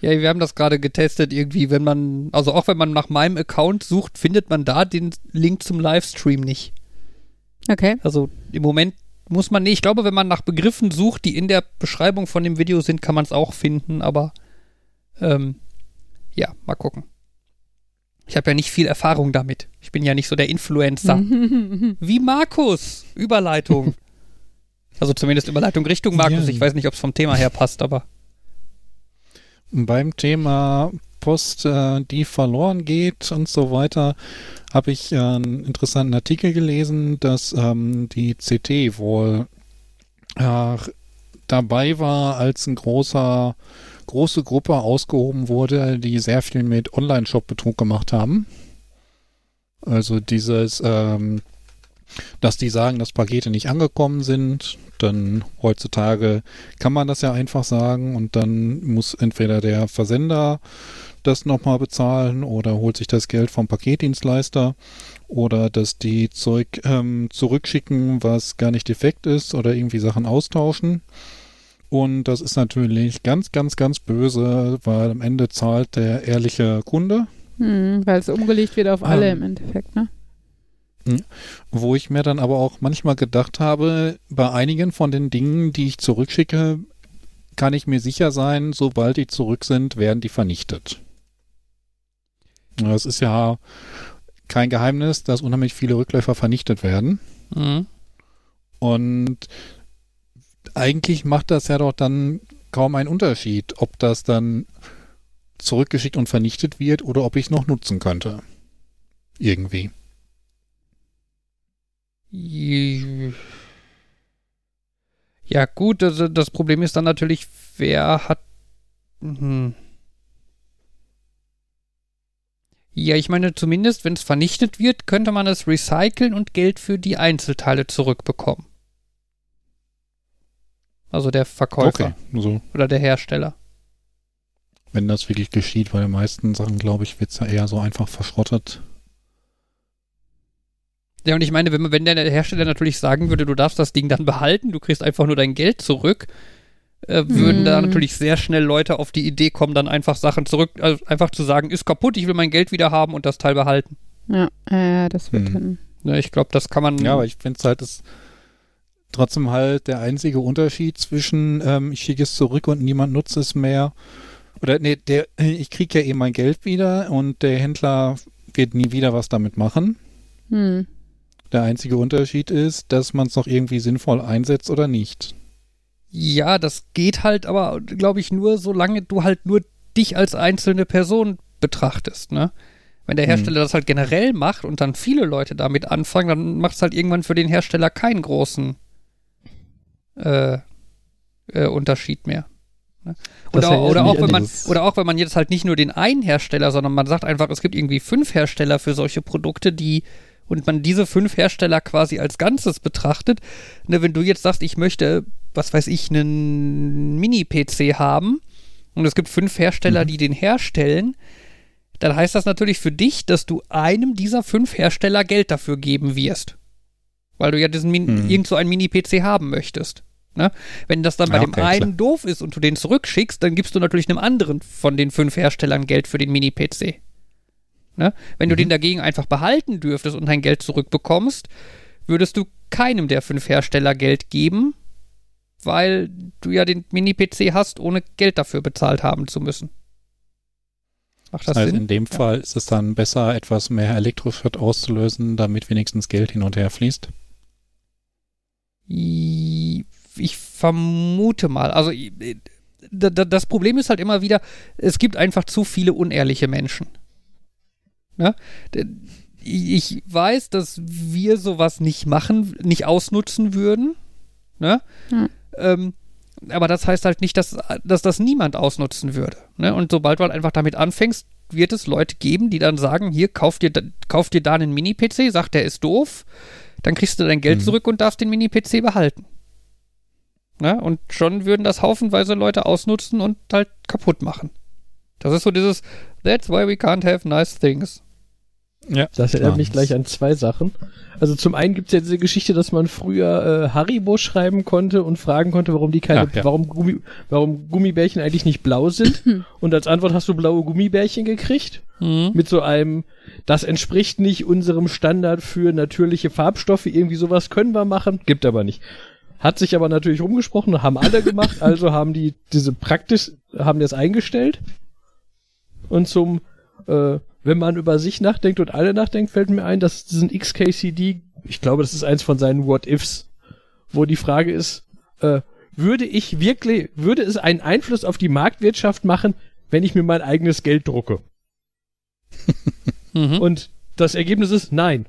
Ja, wir haben das gerade getestet, irgendwie, wenn man, also auch wenn man nach meinem Account sucht, findet man da den Link zum Livestream nicht. Okay. Also im Moment muss man, nee, ich glaube, wenn man nach Begriffen sucht, die in der Beschreibung von dem Video sind, kann man es auch finden, aber ähm, ja, mal gucken. Ich habe ja nicht viel Erfahrung damit. Ich bin ja nicht so der Influencer. *laughs* Wie Markus. Überleitung. also zumindest Überleitung Richtung Markus. Ja. Ich weiß nicht, ob es vom Thema her passt, aber Beim Thema Post, äh, die verloren geht und so weiter, habe ich äh, einen interessanten Artikel gelesen, dass ähm, die CT wohl äh, dabei war, als ein großer große Gruppe ausgehoben wurde, die sehr viel mit Online-Shop-Betrug gemacht haben. Also dieses, ähm, dass die sagen, dass Pakete nicht angekommen sind, dann heutzutage kann man das ja einfach sagen und dann muss entweder der Versender das nochmal bezahlen oder holt sich das Geld vom Paketdienstleister oder dass die Zeug ähm, zurückschicken, was gar nicht defekt ist oder irgendwie Sachen austauschen. Und das ist natürlich ganz, ganz, ganz böse, weil am Ende zahlt der ehrliche Kunde. Hm, weil es umgelegt wird auf alle Ähm. im Endeffekt, ne? Wo ich mir dann aber auch manchmal gedacht habe, bei einigen von den Dingen, die ich zurückschicke, kann ich mir sicher sein, sobald die zurück sind, werden die vernichtet. Das ist ja kein Geheimnis, dass unheimlich viele Rückläufer vernichtet werden. mhm. Und eigentlich macht das ja doch dann kaum einen Unterschied, ob das dann zurückgeschickt und vernichtet wird oder ob ich es noch nutzen könnte. Irgendwie. Ja, gut, das, Problem ist dann natürlich, wer hat. Mhm. Ja, ich meine, zumindest, wenn es vernichtet wird, könnte man es recyceln und Geld für die Einzelteile zurückbekommen. Also der Verkäufer Okay, so oder der Hersteller. wenn das wirklich geschieht, bei den meisten Sachen, glaube ich, wird es ja eher so einfach verschrottet. Ja, und ich meine, wenn, man- wenn der Hersteller natürlich sagen würde, du darfst das Ding dann behalten, du kriegst einfach nur dein Geld zurück, äh, würden da Mhm. natürlich sehr schnell Leute auf die Idee kommen, dann einfach Sachen zurück, also einfach zu sagen, ist kaputt, ich will mein Geld wieder haben und das Teil behalten. Ja, äh, das wird Hm. dann. Ne, ich glaube, das kann man. Ja, aber ich finde es halt ist trotzdem halt der einzige Unterschied zwischen ähm, ich schicke es zurück und niemand nutzt es mehr. Oder nee, der, ich kriege ja eh mein Geld wieder und der Händler wird nie wieder was damit machen. Hm. Der einzige Unterschied ist, dass man es noch irgendwie sinnvoll einsetzt oder nicht. Ja, das geht halt aber, glaube ich, nur, solange du halt nur dich als einzelne Person betrachtest, ne? Wenn der Hm. Hersteller das halt generell macht und dann viele Leute damit anfangen, dann macht es halt irgendwann für den Hersteller keinen großen äh, äh, Unterschied mehr. Ne? Heißt, oder, auch, wenn man, oder auch wenn man jetzt halt nicht nur den einen Hersteller, sondern man sagt einfach, es gibt irgendwie fünf Hersteller für solche Produkte, die und man diese fünf Hersteller quasi als Ganzes betrachtet. Ne, wenn du jetzt sagst, ich möchte, was weiß ich, einen Mini-PC haben und es gibt fünf Hersteller, Mhm. die den herstellen, dann heißt das natürlich für dich, dass du einem dieser fünf Hersteller Geld dafür geben wirst. Weil du ja diesen Min Mhm. irgend so einen Mini-PC haben möchtest. Ne? Wenn das dann bei Ja, dem okay, einen doof ist und du den zurückschickst, dann gibst du natürlich einem anderen von den fünf Herstellern Geld für den Mini-PC. Ne? Wenn du Mhm. den dagegen einfach behalten dürftest und dein Geld zurückbekommst, würdest du keinem der fünf Hersteller Geld geben, weil du ja den Mini-PC hast, ohne Geld dafür bezahlt haben zu müssen. Macht das also Sinn? in dem ja. Fall ist es dann besser, etwas mehr Elektroschrott auszulösen, damit wenigstens Geld hin und her fließt? Ich vermute mal. Also das Problem ist halt immer wieder, es gibt einfach zu viele unehrliche Menschen. Ne? Ich weiß, dass wir sowas nicht machen, nicht ausnutzen würden. Ne? Hm. Ähm, aber das heißt halt nicht, dass, dass das niemand ausnutzen würde. Ne? Und sobald du halt einfach damit anfängst, wird es Leute geben, die dann sagen, hier, kauf dir, kauf dir da einen Mini-PC, sagt, der ist doof, dann kriegst du dein Geld mhm. zurück und darfst den Mini-PC behalten. Ne? Und schon würden das haufenweise Leute ausnutzen und halt kaputt machen. Das ist so dieses, that's why we can't have nice things. Ja, das erinnert mich gleich an zwei Sachen. Also zum einen gibt es ja diese Geschichte, dass man früher äh, Haribo schreiben konnte und fragen konnte, warum die keine, ja, ja. warum Gummi, warum Gummibärchen eigentlich nicht blau sind. *clears throat* und als Antwort hast du blaue Gummibärchen gekriegt. Mhm. Mit so einem, das entspricht nicht unserem Standard für natürliche Farbstoffe. Irgendwie sowas können wir machen, gibt aber nicht. Hat sich aber natürlich rumgesprochen, haben alle gemacht, *laughs* also haben die diese praktisch, haben das eingestellt. Und zum äh, wenn man über sich nachdenkt und alle nachdenkt, fällt mir ein, dass diesen XKCD, ich glaube, das ist eins von seinen What-Ifs, wo die Frage ist, äh, würde ich wirklich, würde es einen Einfluss auf die Marktwirtschaft machen, wenn ich mir mein eigenes Geld drucke? mhm. *laughs* Und das Ergebnis ist nein.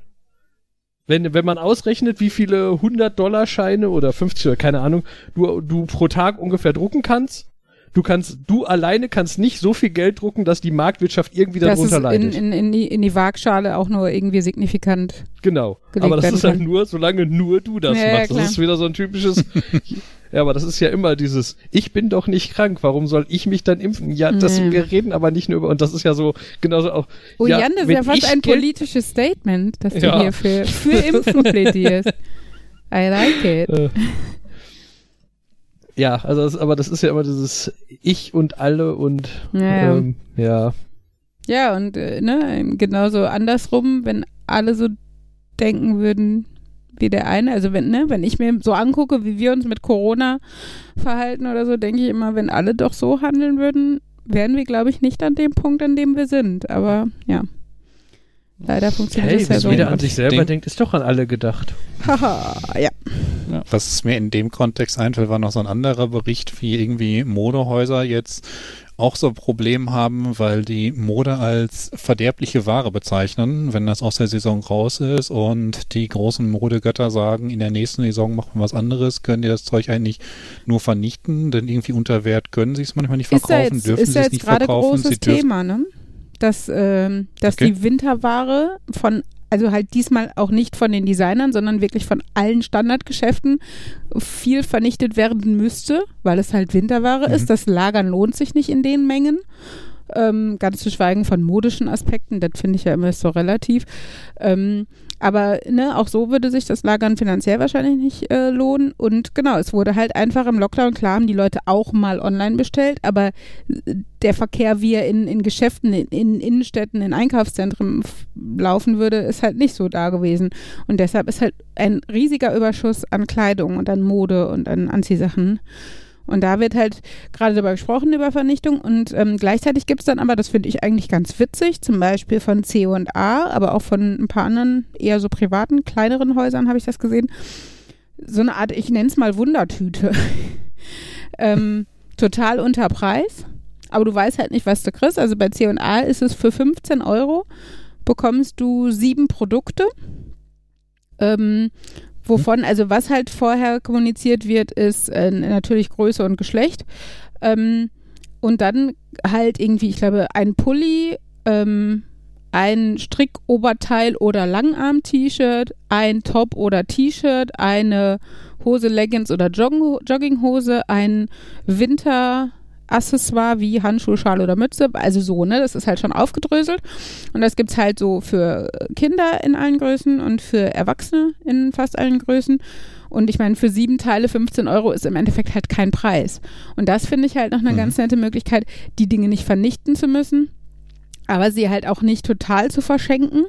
Wenn, wenn man ausrechnet, wie viele 100-Dollar-Scheine oder 50 oder keine Ahnung du, du pro Tag ungefähr drucken kannst, du kannst, du alleine kannst nicht so viel Geld drucken, dass die Marktwirtschaft irgendwie darunter das leidet. In, in, in, die, in die Waagschale auch nur irgendwie signifikant. Genau. Aber das ist halt nur, solange nur du das ja, machst. Ja, das ist wieder so ein typisches. Ja, aber das ist ja immer dieses, ich bin doch nicht krank, warum soll ich mich dann impfen? Ja, das, nee. wir reden aber nicht nur über, und das ist ja so, genauso auch. Oh, ja, Jan, das ist ja fast ein politisches Statement, dass du hier für, für Impfen plädierst. I like it. Äh. Ja, also das, aber das ist ja immer dieses Ich und alle und ja. Ähm, ja. Ja, und äh, ne, genauso andersrum, wenn alle so denken würden wie der eine, also wenn, ne, wenn ich mir so angucke, wie wir uns mit Corona verhalten oder so, denke ich immer, wenn alle doch so handeln würden, wären wir, glaube ich, nicht an dem Punkt, an dem wir sind. Aber ja. Leider funktioniert hey, das ja so. jeder an sich selber Ding. denkt, ist doch an alle gedacht. Haha, ja. ja. Was mir in dem Kontext einfällt, war noch so ein anderer Bericht, wie irgendwie Modehäuser jetzt auch so ein Problem haben, weil die Mode als verderbliche Ware bezeichnen, wenn das aus der Saison raus ist und die großen Modegötter sagen, in der nächsten Saison machen wir was anderes, können die das Zeug eigentlich nur vernichten, denn irgendwie unter Wert können sie es manchmal nicht verkaufen, ist jetzt, dürfen sie es nicht verkaufen. Ist ja jetzt gerade großes Thema, ne? dass, äh, dass okay. die Winterware von also halt diesmal auch nicht von den Designern, sondern wirklich von allen Standardgeschäften viel vernichtet werden müsste, weil es halt Winterware mhm. ist. Das Lagern lohnt sich nicht in den Mengen. Ähm, ganz zu schweigen von modischen Aspekten, das finde ich ja immer so relativ. Ähm, aber ne, auch so würde sich das Lagern finanziell wahrscheinlich nicht äh, lohnen. Und genau, es wurde halt einfach im Lockdown, klar haben die Leute auch mal online bestellt, aber äh, der Verkehr, wie er in, in Geschäften, in, in Innenstädten, in Einkaufszentren laufen würde, ist halt nicht so da gewesen. Und deshalb ist halt ein riesiger Überschuss an Kleidung und an Mode und an Anziehsachen. Und da wird halt gerade darüber gesprochen, über Vernichtung. Und ähm, gleichzeitig gibt es dann aber, das finde ich eigentlich ganz witzig, zum Beispiel von C&A, aber auch von ein paar anderen eher so privaten, kleineren Häusern habe ich das gesehen, so eine Art, ich nenne es mal Wundertüte. *laughs* ähm, total unter Preis. Aber du weißt halt nicht, was du kriegst. Also bei C&A ist es für 15 Euro bekommst du sieben Produkte. Ähm, Wovon, also was halt vorher kommuniziert wird, ist äh, natürlich Größe und Geschlecht. Ähm, und dann halt irgendwie, ich glaube, ein Pulli, ähm, ein Strickoberteil oder Langarm-T-Shirt, ein Top oder T-Shirt, eine Hose, Leggings oder Jogginghose, ein Winter- Accessoire wie Handschuhe, Schal oder Mütze. Also so, ne? Das ist halt schon aufgedröselt. Und das gibt es halt so für Kinder in allen Größen und für Erwachsene in fast allen Größen. Und ich meine, für sieben Teile 15 Euro ist im Endeffekt halt kein Preis. Und das finde ich halt noch eine mhm. ganz nette Möglichkeit, die Dinge nicht vernichten zu müssen, aber sie halt auch nicht total zu verschenken.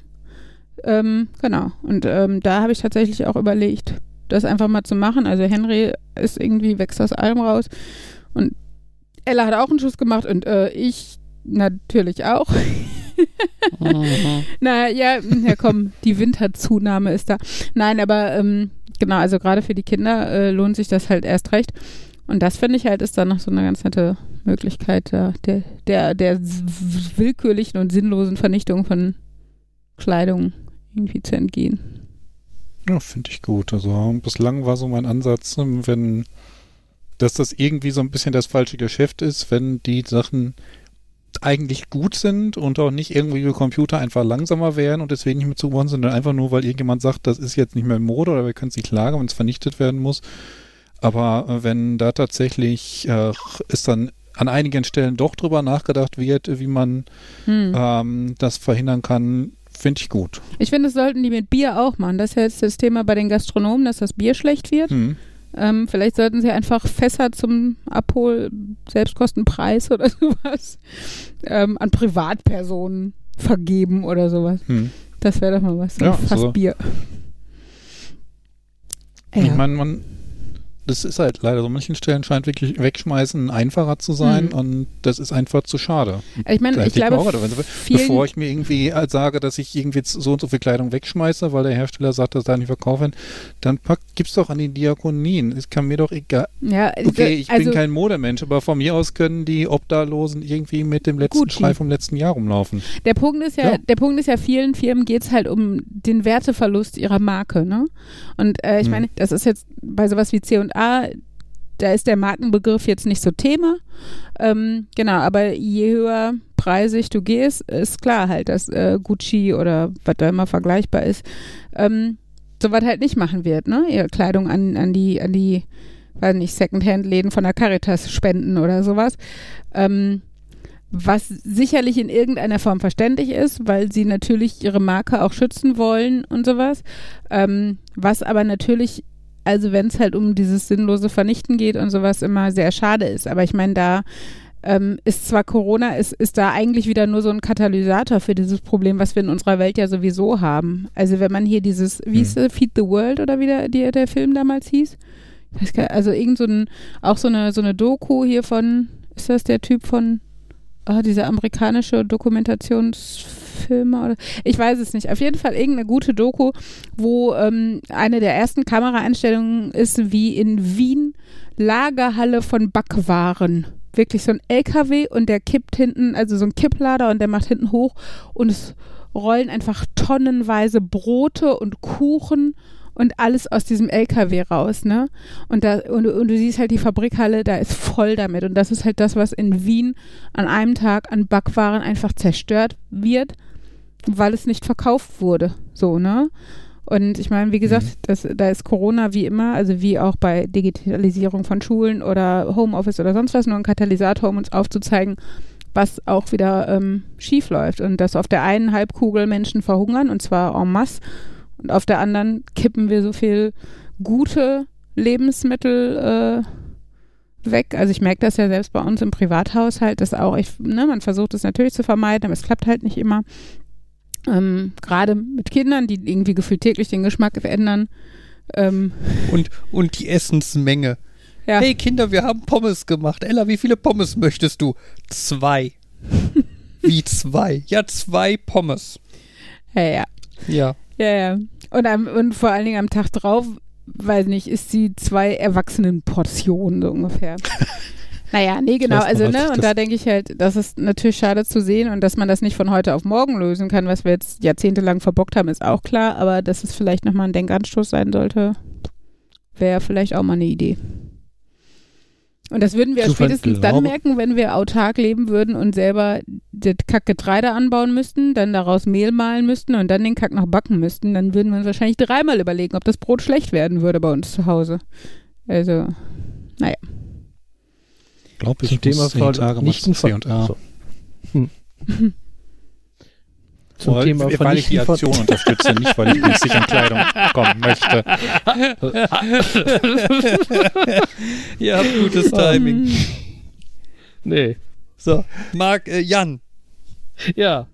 Ähm, genau. Und ähm, da habe ich tatsächlich auch überlegt, das einfach mal zu machen. Also Henry ist irgendwie, wächst aus allem raus. Und Ella hat auch einen Schuss gemacht und äh, ich natürlich auch. Mhm. *laughs* Na ja, ja komm, die Winterzunahme ist da. Nein, aber ähm, genau, also gerade für die Kinder äh, lohnt sich das halt erst recht. Und das finde ich halt ist dann noch so eine ganz nette Möglichkeit der, der, der willkürlichen und sinnlosen Vernichtung von Kleidung irgendwie zu entgehen. Ja, finde ich gut. Also bislang war so mein Ansatz, ähm, wenn, dass das irgendwie so ein bisschen das falsche Geschäft ist, wenn die Sachen eigentlich gut sind und auch nicht irgendwie wie Computer einfach langsamer wären und deswegen nicht mehr zugebaut sind, sondern einfach nur, weil irgendjemand sagt, das ist jetzt nicht mehr in Mode oder wir können es nicht lagern, wenn es vernichtet werden muss. Aber äh, wenn da tatsächlich äh, es dann an einigen Stellen doch drüber nachgedacht wird, wie man Hm. ähm, das verhindern kann, finde ich gut. Ich finde, das sollten die mit Bier auch machen. Das ist ja jetzt das Thema bei den Gastronomen, dass das Bier schlecht wird. Hm. Ähm, vielleicht sollten sie einfach Fässer zum Abhol Selbstkostenpreis oder *laughs* sowas ähm, an Privatpersonen vergeben oder sowas. Hm. Das wäre doch mal was. So Ja, ein Fass so. Bier. Ich Ja. meine, man, das ist halt leider so. Manchen Stellen scheint wirklich wegschmeißen einfacher zu sein Mhm. und das ist einfach zu schade. ich meine, ich glaube, Bevor ich mir irgendwie äh, sage, dass ich irgendwie so und so viel Kleidung wegschmeiße, weil der Hersteller sagt, dass da nicht verkaufen, dann pack, gib's doch an die Diakonien. Es kann mir doch egal. ja, Okay, ich also, bin kein Modemensch, aber von mir aus können die Obdachlosen irgendwie mit dem letzten Gucci. Schrei vom letzten Jahr rumlaufen. Der Punkt ist ja, Ja. der Punkt ist ja, vielen Firmen geht es halt um den Werteverlust ihrer Marke, ne? Und äh, ich Hm. meine, das ist jetzt bei sowas wie C&A, da ist der Markenbegriff jetzt nicht so Thema. Ähm, genau, aber je höher preisig du gehst, ist klar halt, dass äh, Gucci oder was da immer vergleichbar ist, ähm, sowas halt nicht machen wird, ne? Ihre Kleidung an, an die, an die, weiß nicht, Secondhand-Läden von der Caritas spenden oder sowas. Ähm, was sicherlich in irgendeiner Form verständlich ist, weil sie natürlich ihre Marke auch schützen wollen und sowas. Ähm, was aber natürlich, also wenn es halt um dieses sinnlose Vernichten geht und sowas, immer sehr schade ist. Aber ich meine, da ähm, ist zwar Corona, ist, ist da eigentlich wieder nur so ein Katalysator für dieses Problem, was wir in unserer Welt ja sowieso haben. Also wenn man hier dieses, wie hieß Hm. es, Feed the World oder wie der, der, der Film damals hieß? Ich weiß gar, also irgend so ein, auch so eine, so eine Doku hier von, ist das der Typ von ah, dieser amerikanische Dokumentationsfilmer oder ich weiß es nicht. Auf jeden Fall irgendeine gute Doku, wo ähm, eine der ersten Kameraeinstellungen ist, wie in Wien Lagerhalle von Backwaren. Wirklich so ein LKW und der kippt hinten, also so ein Kipplader und der macht hinten hoch und es rollen einfach tonnenweise Brote und Kuchen und alles aus diesem LKW raus, ne? Und da und, und du siehst halt die Fabrikhalle, da ist voll damit und das ist halt das, was in Wien an einem Tag an Backwaren einfach zerstört wird, weil es nicht verkauft wurde, so, ne? Und ich meine, wie gesagt, Mhm. das, da ist Corona wie immer, also wie auch bei Digitalisierung von Schulen oder Homeoffice oder sonst was, nur ein Katalysator, um uns aufzuzeigen, was auch wieder ähm, schief läuft. Und dass auf der einen Halbkugel Menschen verhungern, und zwar en masse, und auf der anderen kippen wir so viel gute Lebensmittel äh, weg. Also ich merke das ja selbst bei uns im Privathaushalt, dass auch, ich, ne, man versucht es natürlich zu vermeiden, aber es klappt halt nicht immer. Ähm, Gerade mit Kindern, die irgendwie gefühlt täglich den Geschmack verändern. Ähm, Und, und die Essensmenge. ja. Hey Kinder, wir haben Pommes gemacht. Ella, wie viele Pommes möchtest du? Zwei. *laughs* wie zwei? Ja, zwei Pommes. ja, ja. Ja. Ja, ja. Und, am, und vor allen Dingen am Tag drauf, weiß nicht, ist sie zwei Erwachsenenportionen so ungefähr. *laughs* naja, nee, genau. Also, als ne, und da denke ich halt, das ist natürlich schade zu sehen und dass man das nicht von heute auf morgen lösen kann, was wir jetzt jahrzehntelang verbockt haben, ist auch klar, aber dass es vielleicht nochmal ein Denkanstoß sein sollte, wäre vielleicht auch mal eine Idee. Und das würden wir spätestens dann merken, wenn wir autark leben würden und selber das Kack Getreide anbauen müssten, dann daraus Mehl mahlen müssten und dann den Kack noch backen müssten, dann würden wir uns wahrscheinlich dreimal überlegen, ob das Brot schlecht werden würde bei uns zu Hause. Also, Ich glaube, ich Zum Thema Frau Tage mal Nichten C und A. So. Hm. *laughs* Zum Weil- Thema weil ich die Aktion unterstütze, *laughs* nicht weil ich günstig an Kleidung kommen möchte. *laughs* Ihr habt gutes Timing. Nee. So, Marc, äh, Jan. Ja.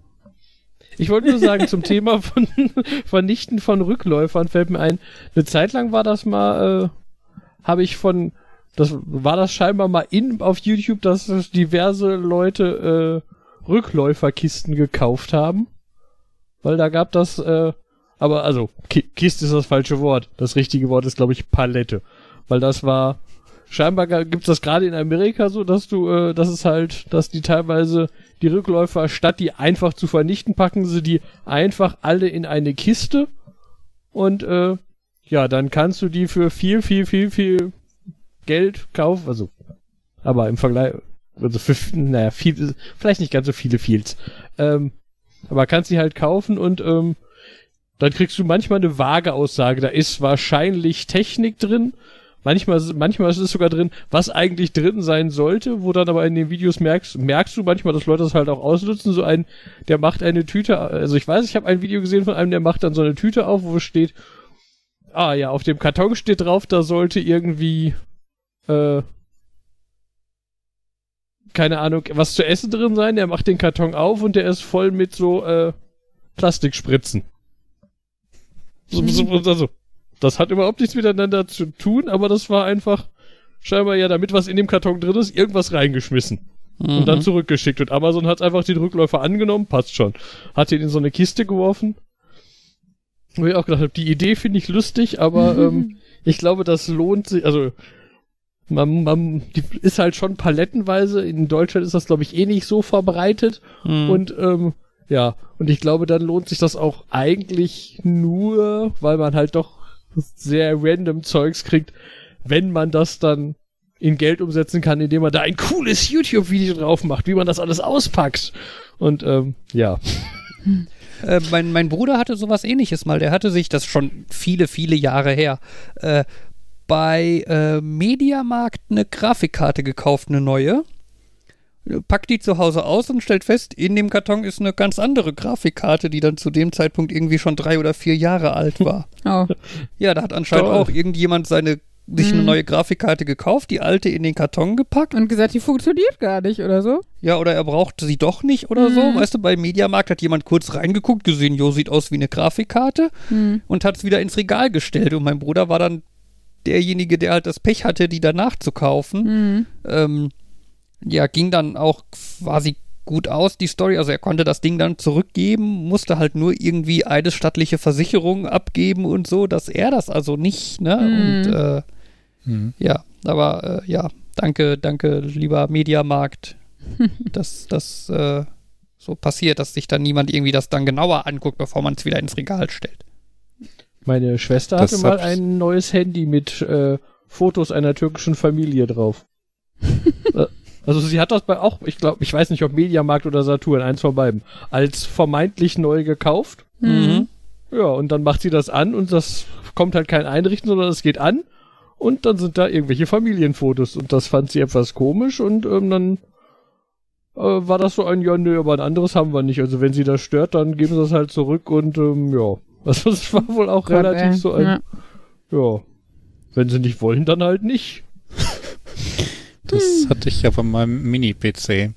Ich wollte nur sagen, zum Thema von *laughs* Vernichten von Rückläufern fällt mir ein, eine Zeit lang war das mal, äh, habe ich von, das war das scheinbar mal in auf YouTube, dass diverse Leute äh, Rückläuferkisten gekauft haben. Weil da gab das, äh, aber also, Ki Kiste ist das falsche Wort. Das richtige Wort ist, glaube ich, Palette. Weil das war, scheinbar gibt's das gerade in Amerika so, dass du, äh, dass es halt, dass die teilweise die Rückläufer, statt die einfach zu vernichten, packen sie die einfach alle in eine Kiste. Und äh, ja, dann kannst du die für viel, viel, viel, viel Geld kaufen, also aber im Vergleich, also für, naja, viel, vielleicht nicht ganz so viele Fields, ähm, aber kannst die halt kaufen und ähm, dann kriegst du manchmal eine vage Aussage, da ist wahrscheinlich Technik drin, Manchmal, manchmal ist es sogar drin, was eigentlich drin sein sollte, wo dann aber in den Videos merkst, merkst du manchmal, dass Leute das halt auch ausnutzen. So ein, der macht eine Tüte, also ich weiß, ich habe ein Video gesehen von einem, der macht dann so eine Tüte auf, wo steht, ah ja, auf dem Karton steht drauf, da sollte irgendwie, äh, keine Ahnung, was zu essen drin sein. Der macht den Karton auf und der ist voll mit so, äh, Plastikspritzen. So, so, also, das hat überhaupt nichts miteinander zu tun, aber das war einfach scheinbar ja, damit was in dem Karton drin ist, irgendwas reingeschmissen. Mhm. Und dann mhm. zurückgeschickt. Und Amazon hat einfach den Rückläufer angenommen, passt schon. Hat ihn in so eine Kiste geworfen. Wo ich auch gedacht habe, die Idee finde ich lustig, aber *laughs* ähm, ich glaube, das lohnt sich, also man, man, die ist halt schon palettenweise. In Deutschland ist das, glaube ich, eh nicht so verbreitet. Mhm. Und ähm, ja, und ich glaube, dann lohnt sich das auch eigentlich nur, weil man halt doch sehr random Zeugs kriegt, wenn man das dann in Geld umsetzen kann, indem man da ein cooles YouTube-Video drauf macht, wie man das alles auspackt. Und ähm, ja. *laughs* Äh, mein, mein Bruder hatte sowas ähnliches mal. Der hatte sich, das schon viele, viele Jahre her, äh, bei äh, Mediamarkt eine Grafikkarte gekauft, eine neue packt die zu Hause aus und stellt fest, in dem Karton ist eine ganz andere Grafikkarte, die dann zu dem Zeitpunkt irgendwie schon drei oder vier Jahre alt *laughs* war. Oh. Ja, da hat anscheinend Toll. auch irgendjemand seine sich eine mhm. neue Grafikkarte gekauft, die alte in den Karton gepackt. Und gesagt, die funktioniert gar nicht oder so. Ja, oder er braucht sie doch nicht oder mhm. so. Weißt du, bei Mediamarkt hat jemand kurz reingeguckt, gesehen, jo, sieht aus wie eine Grafikkarte mhm. und hat es wieder ins Regal gestellt. Und mein Bruder war dann derjenige, der halt das Pech hatte, die danach zu kaufen. Mhm. Ähm, ja, ging dann auch quasi gut aus, die Story. Also er konnte das Ding dann zurückgeben, musste halt nur irgendwie eine stattliche Versicherung abgeben und so, dass er das also nicht, ne? Mhm. Und äh, mhm. ja, aber äh, ja, danke, danke, lieber Mediamarkt, *laughs* dass das äh, so passiert, dass sich dann niemand irgendwie das dann genauer anguckt, bevor man es wieder ins Regal stellt. Meine Schwester das hatte mal ein neues Handy mit äh, Fotos einer türkischen Familie drauf. *laughs* Also sie hat das bei auch, ich glaube, ich weiß nicht, ob Mediamarkt oder Saturn, eins von beiden, als vermeintlich neu gekauft. Mhm. Ja, und dann macht sie das an und das kommt halt kein Einrichten, sondern es geht an und dann sind da irgendwelche Familienfotos und das fand sie etwas komisch und ähm, dann äh, war das so ein, ja, nö, aber ein anderes haben wir nicht. Also wenn sie das stört, dann geben sie das halt zurück und ähm, ja. *laughs* Also das war wohl auch Gott, relativ ey. so ein, ja. ja. Wenn sie nicht wollen, dann halt nicht. *laughs* Das hm. hatte ich ja von meinem Mini-PC,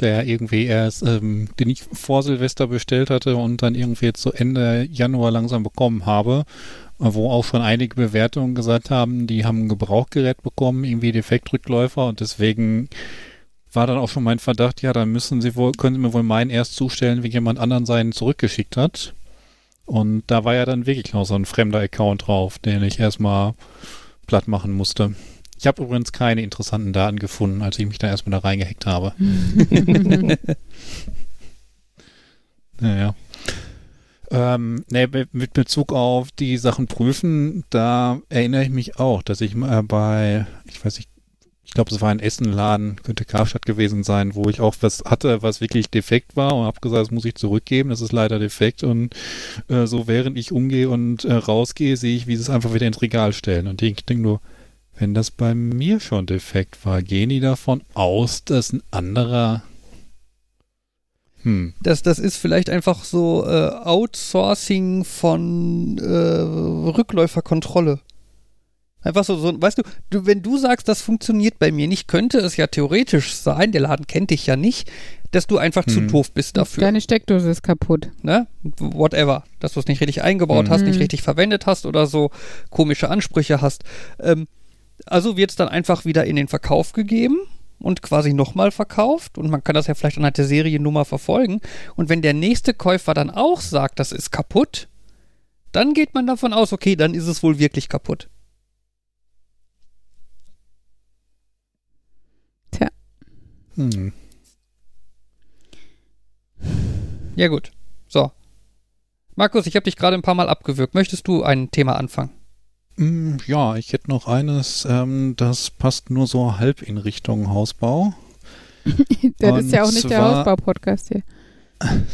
der irgendwie erst, ähm, den ich vor Silvester bestellt hatte und dann irgendwie zu Ende Januar langsam bekommen habe, wo auch schon einige Bewertungen gesagt haben, die haben ein Gebrauchgerät bekommen, irgendwie Defektrückläufer und deswegen war dann auch schon mein Verdacht, ja, dann müssen sie wohl, können sie mir wohl meinen erst zustellen, wie jemand anderen seinen zurückgeschickt hat. Und da war ja dann wirklich noch so ein fremder Account drauf, den ich erstmal platt machen musste. Ich habe übrigens keine interessanten Daten gefunden, als ich mich da erstmal da reingehackt habe. *laughs* naja. Ähm, nee, mit Bezug auf die Sachen prüfen, da erinnere ich mich auch, dass ich mal bei, ich weiß nicht, ich glaube, es war ein Essenladen, könnte Karstadt gewesen sein, wo ich auch was hatte, was wirklich defekt war und habe gesagt, das muss ich zurückgeben, das ist leider defekt und äh, so während ich umgehe und äh, rausgehe, sehe ich, wie sie es einfach wieder ins Regal stellen und ich denke nur, wenn das bei mir schon defekt war, gehen die davon aus, dass ein anderer. Hm. Das, das ist vielleicht einfach so äh, Outsourcing von äh, Rückläuferkontrolle. Einfach so, so, weißt du, du, wenn du sagst, das funktioniert bei mir nicht, könnte es ja theoretisch sein, der Laden kennt dich ja nicht, dass du einfach zu Hm. doof bist dafür. Deine Steckdose ist kaputt. ne? Whatever. Dass du es nicht richtig eingebaut hast, Mhm. nicht richtig verwendet hast oder so komische Ansprüche hast. Ähm, also wird es dann einfach wieder in den Verkauf gegeben und quasi nochmal verkauft und man kann das ja vielleicht anhand der Seriennummer verfolgen. Und wenn der nächste Käufer dann auch sagt, das ist kaputt, dann geht man davon aus, okay, dann ist es wohl wirklich kaputt. Hm. Ja gut. So. Markus, ich habe dich gerade ein paar Mal abgewürgt. Möchtest du ein Thema anfangen? Mm, Ja, ich hätte noch eines, ähm, das passt nur so halb in Richtung Hausbau. *laughs* Das ist ja auch Und nicht der Hausbau-Podcast hier.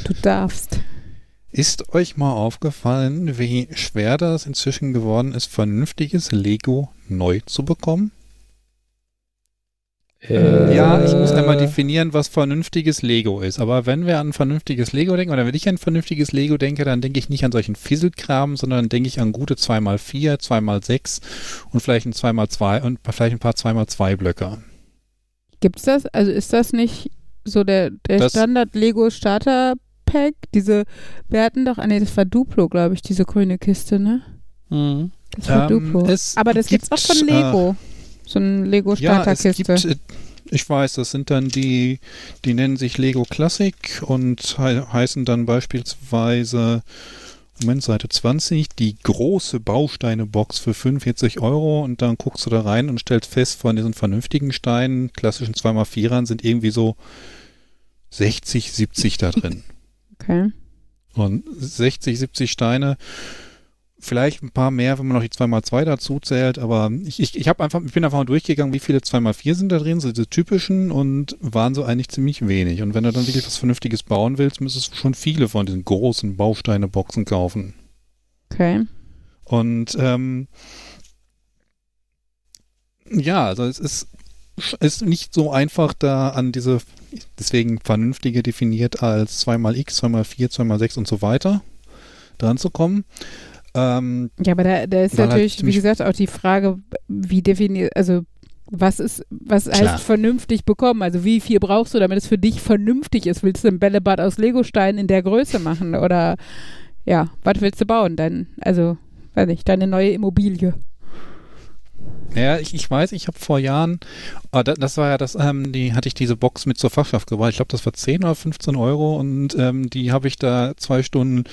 Du darfst. Ist euch mal aufgefallen, wie schwer das inzwischen geworden ist, vernünftiges Lego neu zu bekommen? Äh, Ja, ich muss einmal definieren, was vernünftiges Lego ist. Aber wenn wir an vernünftiges Lego denken, oder wenn ich an vernünftiges Lego denke, dann denke ich nicht an solchen Fisselkram, sondern dann denke ich an gute 2x4, 2x6 und vielleicht ein 2x2 und vielleicht ein paar 2x2 Blöcke. Gibt's das? Also ist das nicht so der, der Das- Standard-Lego-Starter-Pack? Diese, wir hatten doch, ah nee, das war Duplo, glaube ich, diese grüne Kiste, ne? Mhm. Das war Ähm, Duplo. es Aber das gibt's auch gibt, von Lego. So ein Ja, es gibt, äh, ich weiß, das sind dann die, die nennen sich Lego Classic und he heißen dann beispielsweise, Moment, Seite 20, die große Bausteinebox für 45 Euro und dann guckst du da rein und stellst fest, von diesen vernünftigen Steinen, klassischen 2x4ern, sind irgendwie so 60, 70 da drin. *laughs* okay. Und 60, 70 Steine, vielleicht ein paar mehr, wenn man noch die 2x2 dazu zählt, aber ich, ich, ich, einfach, ich bin einfach mal durchgegangen, wie viele 2x4 sind da drin, so diese typischen und waren so eigentlich ziemlich wenig. Und wenn du dann wirklich was Vernünftiges bauen willst, müsstest du schon viele von diesen großen Bausteineboxen kaufen. Okay. Und ähm, ja, also es ist, ist nicht so einfach da an diese, deswegen vernünftige definiert als 2x x, 2x4, 2x6 und so weiter dran zu kommen. Ähm, Ja, aber da, da ist halt natürlich, wie ziemlich- gesagt, auch die Frage, wie definiert, also was ist, was Klar. heißt vernünftig bekommen? Also wie viel brauchst du, damit es für dich vernünftig ist? Willst du ein Bällebad aus Legosteinen in der Größe machen? Oder ja, was willst du bauen? Dann, also, weiß nicht, deine neue Immobilie. Ja, ich, ich weiß, ich habe vor Jahren, ah, da, das war ja das, ähm, die hatte ich diese Box mit zur Fachschaft gebracht. Ich glaube, das war 10 oder 15 Euro und ähm, die habe ich da zwei Stunden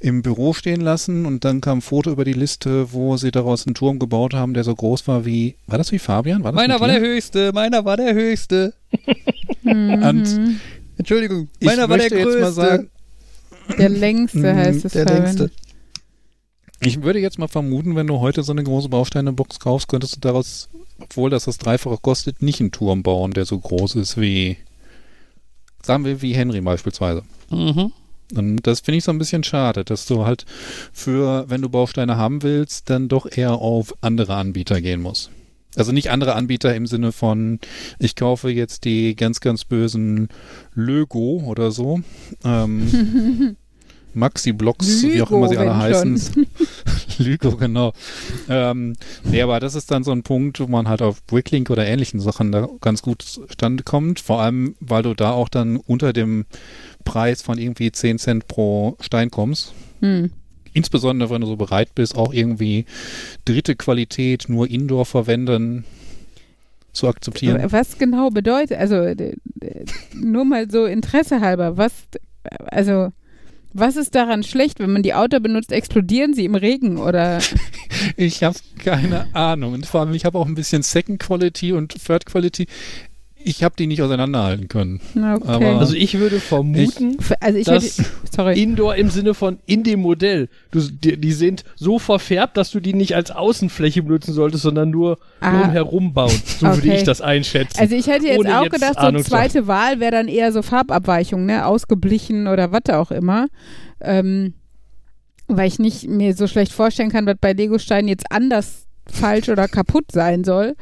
im Büro stehen lassen und dann kam ein Foto über die Liste, wo sie daraus einen Turm gebaut haben, der so groß war wie, war das wie Fabian? War das Meiner war der höchste, meiner war der höchste. Mhm. Entschuldigung, Ich meiner war der möchte größte. jetzt mal sagen, Der längste Mm, heißt es. der Fabian. längste. Ich würde jetzt mal vermuten, wenn du heute so eine große Bausteinebox kaufst, könntest du daraus, obwohl das das Dreifache kostet, nicht einen Turm bauen, der so groß ist wie, sagen wir, wie Henry beispielsweise. Mhm. Und das finde ich so ein bisschen schade, dass du halt für, wenn du Bausteine haben willst, dann doch eher auf andere Anbieter gehen musst. Also nicht andere Anbieter im Sinne von, ich kaufe jetzt die ganz, ganz bösen Lögo oder so. Ähm, *laughs* Maxi-Blocks, wie auch immer sie alle heißen. *laughs* Lügo, genau. Ähm, nee, aber das ist dann so ein Punkt, wo man halt auf Bricklink oder ähnlichen Sachen da ganz gut zustande kommt. Vor allem, weil du da auch dann unter dem Preis von irgendwie 10 Cent pro Stein kommst. Hm. Insbesondere, wenn du so bereit bist, auch irgendwie dritte Qualität nur Indoor verwenden zu akzeptieren. Was genau bedeutet, also äh, äh, nur mal so Interesse halber, was, also was ist daran schlecht, wenn man die Auto benutzt, explodieren sie im Regen oder *laughs* Ich habe keine Ahnung. Und vor allem, ich habe auch ein bisschen Second Quality und Third Quality. Ich habe die nicht auseinanderhalten können. Na, okay. Aber- Also ich würde vermuten, F- also ich das hätte, sorry, Indoor im Sinne von in dem Modell. Du, die, die sind so verfärbt, dass du die nicht als Außenfläche benutzen solltest, sondern nur Ah. drumherum bauen. So würde Okay. ich das einschätzen. also ich hätte jetzt ohne auch jetzt gedacht, so zu zweite Wahl wäre dann eher so Farbabweichung, ne, ausgeblichen oder was auch immer, ähm, weil ich nicht mir so schlecht vorstellen kann, was bei Legosteinen jetzt anders falsch oder kaputt sein soll.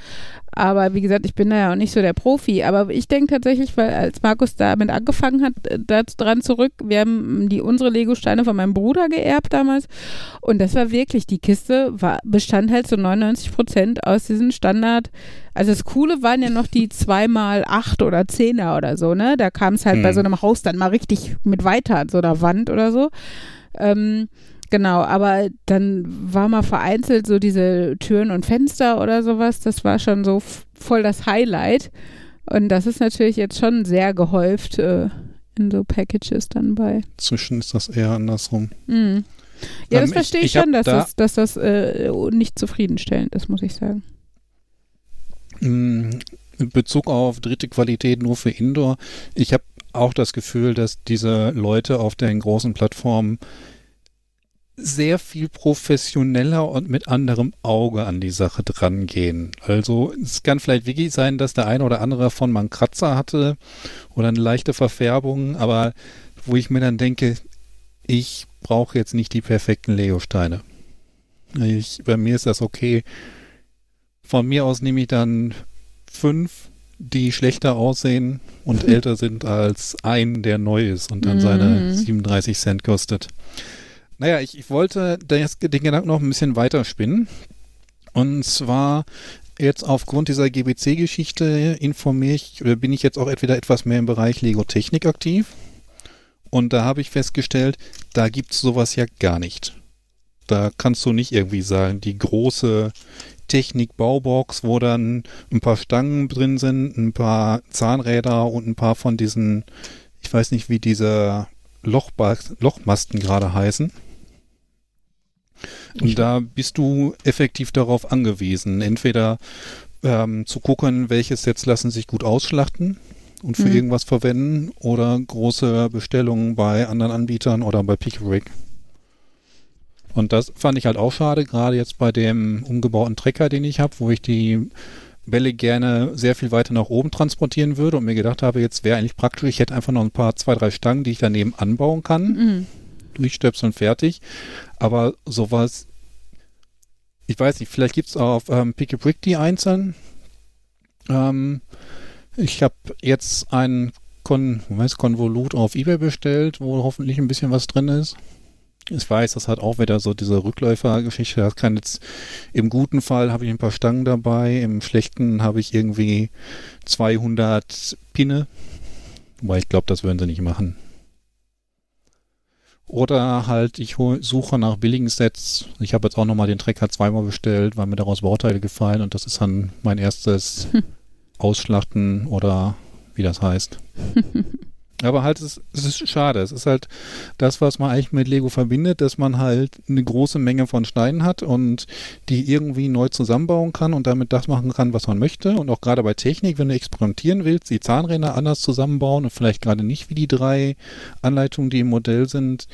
Aber wie gesagt, ich bin da ja auch nicht so der Profi. Aber ich denke tatsächlich, weil als Markus damit angefangen hat, äh, da dran zurück, wir haben die unsere Lego-Steine von meinem Bruder geerbt damals. Und das war wirklich, die Kiste war, bestand halt so 99 Prozent aus diesen Standard. Also das Coole waren ja noch die zweimal acht oder zehner oder so, ne? Da kam es halt Hm. bei so einem Haus dann mal richtig mit weiter an so einer Wand oder so. Ähm, Genau, aber dann war mal vereinzelt so diese Türen und Fenster oder sowas. Das war schon so voll das Highlight. Und das ist natürlich jetzt schon sehr gehäuft äh, in so Packages dann bei. Zwischen ist das eher andersrum. Mhm. Ja, Ähm, das verstehe ich, ich schon, dass da- das, dass das äh, nicht zufriedenstellend ist, muss ich sagen. Mm, In Bezug auf dritte Qualität nur für Indoor, ich habe auch das Gefühl, dass diese Leute auf den großen Plattformen sehr viel professioneller und mit anderem Auge an die Sache drangehen. Also es kann vielleicht wirklich sein, dass der eine oder andere davon mal einen Kratzer hatte oder eine leichte Verfärbung, aber wo ich mir dann denke, ich brauche jetzt nicht die perfekten Lego-Steine. Ich, bei mir ist das okay. Von mir aus nehme ich dann fünf, die schlechter aussehen und *laughs* älter sind als ein, der neu ist und dann Mhm. seine 37 Cent kostet. Naja, ich, ich wollte das, den Gedanken noch ein bisschen weiter spinnen. Und zwar jetzt aufgrund dieser GBC-Geschichte informiere ich, oder bin ich jetzt auch entweder etwas mehr im Bereich Lego Technik aktiv. Und da habe ich festgestellt, da gibt es sowas ja gar nicht. Da kannst du nicht irgendwie sagen, die große Technik-Baubox, wo dann ein paar Stangen drin sind, ein paar Zahnräder und ein paar von diesen, ich weiß nicht, wie diese Lochba Lochmasten gerade heißen. Und da bist du effektiv darauf angewiesen, entweder ähm, zu gucken, welche Sets lassen sich gut ausschlachten und für Mhm. irgendwas verwenden oder große Bestellungen bei anderen Anbietern oder bei Pickerick. Und das fand ich halt auch schade, gerade jetzt bei dem umgebauten Trecker, den ich habe, wo ich die Bälle gerne sehr viel weiter nach oben transportieren würde und mir gedacht habe, jetzt wäre eigentlich praktisch, ich hätte einfach noch ein paar, zwei, drei Stangen, die ich daneben anbauen kann, Mhm. Durchstöpseln, fertig. Aber sowas, ich weiß nicht, vielleicht gibt es auf ähm, Pick a Brick die einzeln. Ähm, ich habe jetzt ein Kon was, Konvolut auf Ebay bestellt, wo hoffentlich ein bisschen was drin ist. Ich weiß, das hat auch wieder so diese Rückläufergeschichte. Das kann jetzt im guten Fall habe ich ein paar Stangen dabei, im schlechten habe ich irgendwie 200 Pinne. Wobei ich glaube, das würden sie nicht machen. Oder halt, ich suche nach billigen Sets. Ich habe jetzt auch nochmal den Trecker zweimal bestellt, weil mir daraus Bauteile gefallen und das ist dann mein erstes Ausschlachten oder wie das heißt. *laughs* Aber halt, es, es ist schade. Es ist halt das, was man eigentlich mit Lego verbindet, dass man halt eine große Menge von Steinen hat und die irgendwie neu zusammenbauen kann und damit das machen kann, was man möchte. Und auch gerade bei Technik, wenn du experimentieren willst, die Zahnräder anders zusammenbauen und vielleicht gerade nicht wie die drei Anleitungen, die im Modell sind.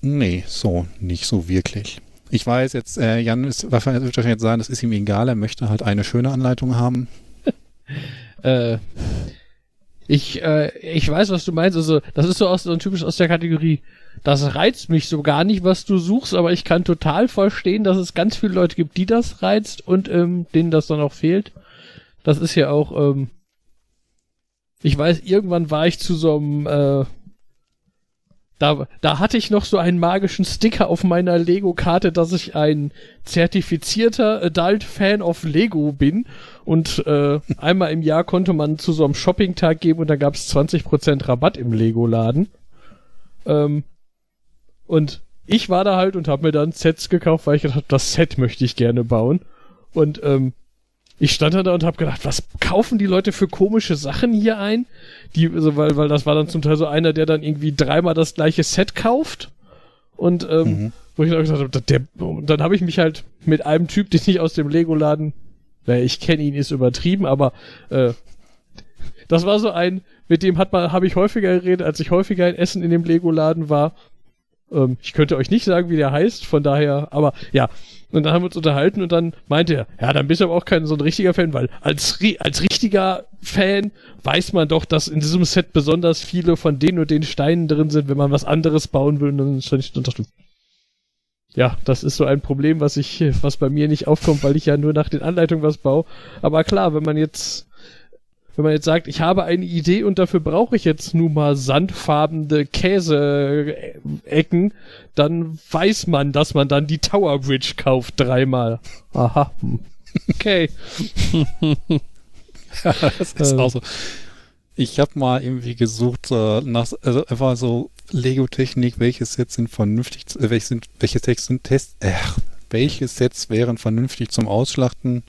Nee, so, nicht so wirklich. Ich weiß jetzt, äh, Jan ist wahrscheinlich, wird wahrscheinlich jetzt sagen, das ist ihm egal, er möchte halt eine schöne Anleitung haben. *laughs* Äh, ich, äh, ich weiß, was du meinst. Also, das ist so, aus, so ein typisch aus der Kategorie, das reizt mich so gar nicht, was du suchst, aber ich kann total verstehen, dass es ganz viele Leute gibt, die das reizt und ähm, denen das dann auch fehlt. Das ist ja auch, ähm, ich weiß, irgendwann war ich zu so einem, äh, da, da hatte ich noch so einen magischen Sticker auf meiner Lego-Karte, dass ich ein zertifizierter Adult-Fan of Lego bin. Und äh, einmal im Jahr konnte man zu so einem Shopping-Tag geben und da gab es 20% Rabatt im Lego-Laden. Ähm, und ich war da halt und habe mir dann Sets gekauft, weil ich gedacht habe, das Set möchte ich gerne bauen. Und ähm, ich stand da und habe gedacht, was kaufen die Leute für komische Sachen hier ein? Die, also, weil, weil das war dann zum Teil so einer, der dann irgendwie dreimal das gleiche Set kauft. Und ähm, Mhm. wo ich dann gesagt habe, der, und dann habe ich mich halt mit einem Typ, den ich aus dem Lego-Laden, naja, ich kenne ihn, ist übertrieben, aber äh, das war so ein, mit dem hat man, habe ich häufiger geredet, als ich häufiger in Essen in dem Lego-Laden war. Ähm, ich könnte euch nicht sagen, wie der heißt, von daher, aber ja. Und dann haben wir uns unterhalten und dann meinte er, ja, dann bist du aber auch kein so ein richtiger Fan, weil als, als richtiger Fan weiß man doch, dass in diesem Set besonders viele von den und den Steinen drin sind, wenn man was anderes bauen will. Und dann stand ich dachte, ja, das ist so ein Problem, was ich, was bei mir nicht aufkommt, weil ich ja nur nach den Anleitungen was baue. Aber klar, wenn man jetzt, wenn man jetzt sagt, ich habe eine Idee und dafür brauche ich jetzt nun mal sandfarbene Käse-Ecken, dann weiß man, dass man dann die Tower Bridge kauft dreimal. Aha. Okay. *laughs* das ist Ähm. auch so. Ich habe mal irgendwie gesucht äh, nach, also einfach so Lego-Technik, welche Sets sind vernünftig, äh, welche sind, welche Sets sind Test, äh, welche Sets wären vernünftig zum Ausschlachten?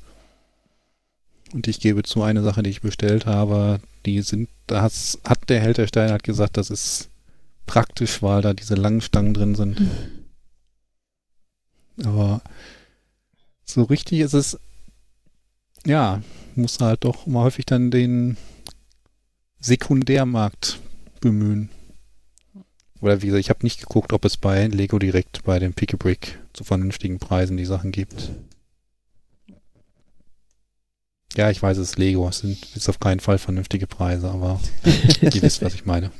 Und ich gebe zu, eine Sache, die ich bestellt habe, die sind, da hat's- hat der Held der Steine hat gesagt, das ist praktisch, weil da diese langen Stangen drin sind. Aber so richtig ist es, ja, muss halt doch mal häufig dann den Sekundärmarkt bemühen. Oder wie gesagt, ich habe nicht geguckt, ob es bei Lego direkt bei dem Pick a Brick zu vernünftigen Preisen die Sachen gibt. Ja, ich weiß, es ist Lego. Es sind ist auf keinen Fall vernünftige Preise, aber *laughs* ihr wisst, was ich meine.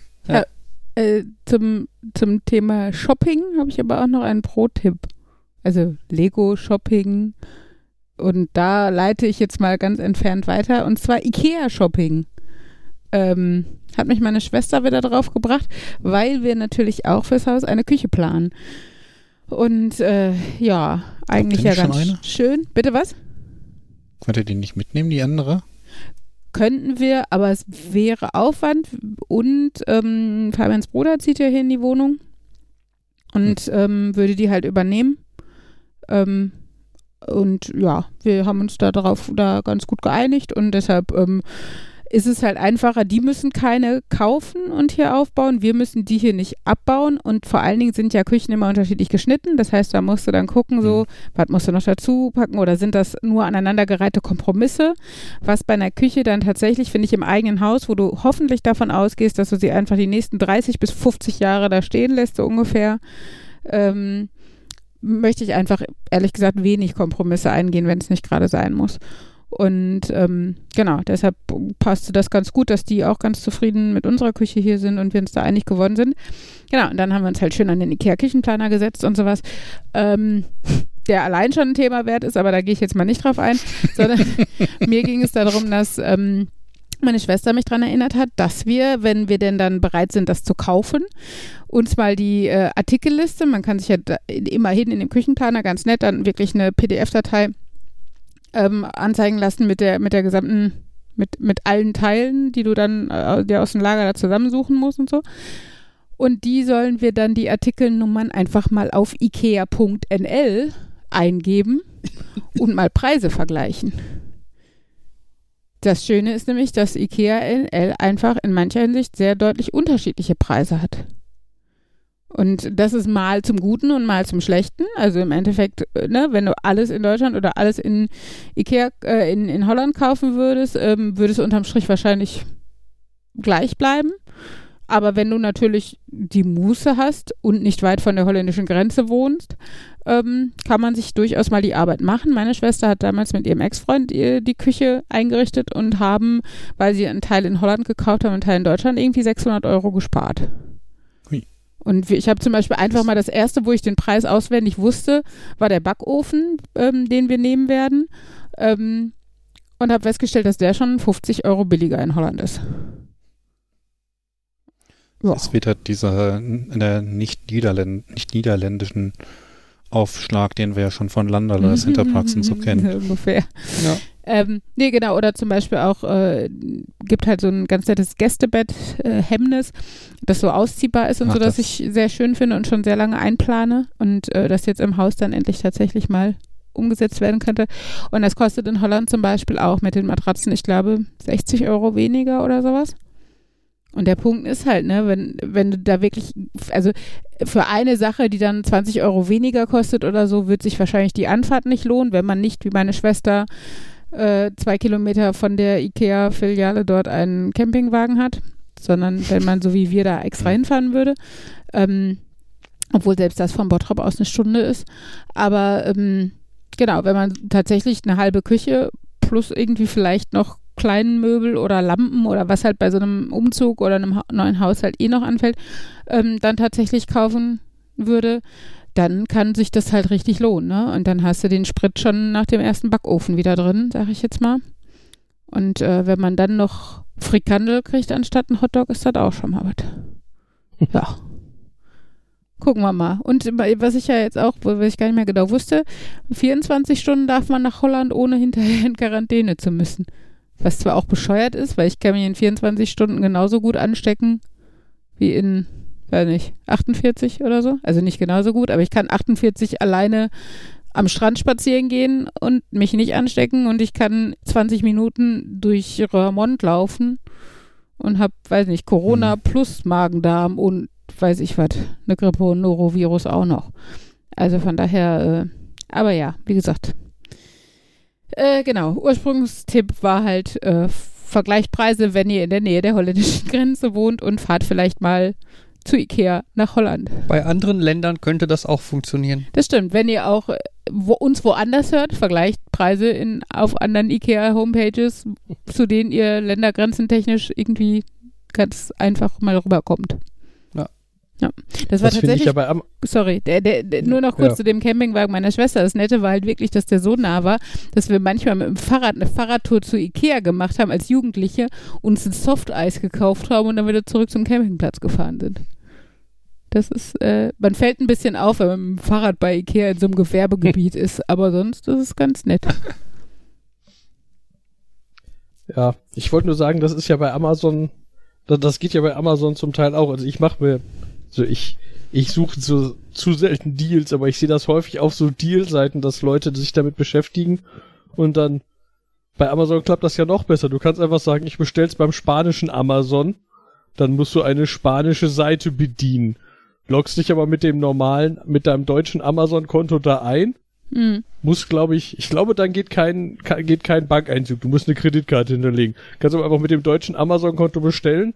Äh, zum, zum Thema Shopping habe ich aber auch noch einen Pro-Tipp. Also Lego-Shopping. Und da leite ich jetzt mal ganz entfernt weiter. Und zwar IKEA-Shopping. Ähm, hat mich meine Schwester wieder drauf gebracht, weil wir natürlich auch fürs Haus eine Küche planen. Und äh, ja, eigentlich ja ganz schön. Bitte was? Könnt ihr die nicht mitnehmen, die andere? Könnten wir, aber es wäre Aufwand und ähm, Fabians Bruder zieht ja hier in die Wohnung und ähm, würde die halt übernehmen. Ähm, und ja, wir haben uns da darauf da ganz gut geeinigt und deshalb ähm, ist es halt einfacher. Die müssen keine kaufen und hier aufbauen. Wir müssen die hier nicht abbauen und vor allen Dingen sind ja Küchen immer unterschiedlich geschnitten. Das heißt, da musst du dann gucken, so, was musst du noch dazu packen oder sind das nur aneinandergereihte Kompromisse? Was bei einer Küche dann tatsächlich, finde ich, im eigenen Haus, wo du hoffentlich davon ausgehst, dass du sie einfach die nächsten 30 bis 50 Jahre da stehen lässt, so ungefähr, ähm, möchte ich einfach, ehrlich gesagt, wenig Kompromisse eingehen, wenn es nicht gerade sein muss. Und ähm, genau, deshalb passte das ganz gut, dass die auch ganz zufrieden mit unserer Küche hier sind und wir uns da einig geworden sind. Genau, und dann haben wir uns halt schön an den IKEA-Küchenplaner gesetzt und sowas. Ähm, der allein schon ein Thema wert ist, aber da gehe ich jetzt mal nicht drauf ein, *laughs* sondern mir ging es darum, dass ähm, meine Schwester mich daran erinnert hat, dass wir, wenn wir denn dann bereit sind, das zu kaufen, uns mal die äh, Artikelliste, man kann sich ja immerhin in dem Küchenplaner ganz nett dann wirklich eine PDF-Datei ähm, anzeigen lassen mit der, mit der gesamten, mit, mit allen Teilen, die du dann äh, dir aus dem Lager da zusammensuchen musst und so. Und die sollen wir dann die Artikelnummern einfach mal auf ikea.nl eingeben *laughs* und mal Preise vergleichen. Das Schöne ist nämlich, dass IKEA NL einfach in mancher Hinsicht sehr deutlich unterschiedliche Preise hat. Und das ist mal zum Guten und mal zum Schlechten. Also im Endeffekt, äh, ne, wenn du alles in Deutschland oder alles in Ikea äh, in, in Holland kaufen würdest, ähm, würdest du unterm Strich wahrscheinlich gleich bleiben. Aber wenn du natürlich die Muße hast und nicht weit von der holländischen Grenze wohnst, ähm, kann man sich durchaus mal die Arbeit machen. Meine Schwester hat damals mit ihrem Ex-Freund die, Küche eingerichtet und haben, weil sie einen Teil in Holland gekauft haben einen Teil in Deutschland, irgendwie 600 Euro gespart. Und ich habe zum Beispiel einfach mal das erste, wo ich den Preis auswendig wusste, war der Backofen, ähm, den wir nehmen werden. Ähm, und habe festgestellt, dass der schon 50 Euro billiger in Holland ist. Ja. Es wird halt dieser äh, nicht, Niederländ nicht niederländischen Aufschlag, den wir ja schon von Landerle Centerparks *laughs* und so kennen. *laughs* Ungefähr. Ja. Ähm, nee, genau, oder zum Beispiel auch, äh, gibt halt so ein ganz nettes Gästebett, äh, Hemmnis, das so ausziehbar ist und Ach, so, dass das- ich sehr schön finde und schon sehr lange einplane und äh, das jetzt im Haus dann endlich tatsächlich mal umgesetzt werden könnte. Und das kostet in Holland zum Beispiel auch mit den Matratzen, ich glaube, 60 Euro weniger oder sowas. Und der Punkt ist halt, ne, wenn, wenn du da wirklich, also für eine Sache, die dann 20 Euro weniger kostet oder so, wird sich wahrscheinlich die Anfahrt nicht lohnen, wenn man nicht, wie meine Schwester, äh, zwei Kilometer von der IKEA-Filiale dort einen Campingwagen hat, sondern wenn man so wie wir da extra hinfahren würde. Ähm, obwohl selbst das von Bottrop aus eine Stunde ist. Aber ähm, genau, wenn man tatsächlich eine halbe Küche plus irgendwie vielleicht noch kleinen Möbel oder Lampen oder was halt bei so einem Umzug oder einem ha neuen Haushalt eh noch anfällt, ähm, dann tatsächlich kaufen würde, dann kann sich das halt richtig lohnen, ne? Und dann hast du den Sprit schon nach dem ersten Backofen wieder drin, sag ich jetzt mal. Und äh, wenn man dann noch Frikandel kriegt anstatt ein Hotdog, ist das auch schon mal was. *laughs* Ja. Gucken wir mal. Und was ich ja jetzt auch, was ich gar nicht mehr genau wusste, 24 Stunden darf man nach Holland, ohne hinterher in Quarantäne zu müssen. Was zwar auch bescheuert ist, weil ich kann mich in 24 Stunden genauso gut anstecken wie in, weiß nicht, 48 oder so. Also nicht genauso gut, aber ich kann 48 alleine am Strand spazieren gehen und mich nicht anstecken und ich kann 20 Minuten durch Röhrmond laufen und habe, weiß nicht, Corona Hm. plus Magen-Darm und weiß ich was, eine Grippe und Norovirus auch noch. Also von daher, äh, aber ja, wie gesagt. Äh, genau, Ursprungstipp war halt, äh, vergleicht Preise, wenn ihr in der Nähe der holländischen *laughs* Grenze wohnt und fahrt vielleicht mal zu Ikea nach Holland. Bei anderen Ländern könnte das auch funktionieren. Das stimmt. Wenn ihr auch äh, wo, uns woanders hört, vergleicht Preise in, auf anderen IKEA-Homepages, zu denen ihr ländergrenzentechnisch irgendwie ganz einfach mal rüberkommt. Ja. Das war Das tatsächlich, Am sorry, der, der, der, nur noch kurz Ja. zu dem Campingwagen meiner Schwester. Das Nette war halt wirklich, dass der so nah war, dass wir manchmal mit dem Fahrrad eine Fahrradtour zu Ikea gemacht haben als Jugendliche, uns ein Softeis gekauft haben und dann wieder zurück zum Campingplatz gefahren sind. Das ist, äh, man fällt ein bisschen auf, wenn man mit dem Fahrrad bei Ikea in so einem Gewerbegebiet *laughs* ist, aber sonst ist es ganz nett. Ja, ich wollte nur sagen, das ist ja bei Amazon, das, das geht ja bei Amazon zum Teil auch. Also ich mache mir, so ich, ich suche so zu selten Deals, aber ich sehe das häufig auf so Deal-Seiten, dass Leute sich damit beschäftigen und dann bei Amazon klappt das ja noch besser. Du kannst einfach sagen, ich bestell's beim spanischen Amazon, dann musst du eine spanische Seite bedienen. Loggst dich aber mit dem normalen, mit deinem deutschen Amazon-Konto da ein Hm. muss, glaube ich, ich glaube, dann geht kein, ke- geht kein Bankeinzug. Du musst eine Kreditkarte hinterlegen. Kannst aber einfach mit dem deutschen Amazon-Konto bestellen.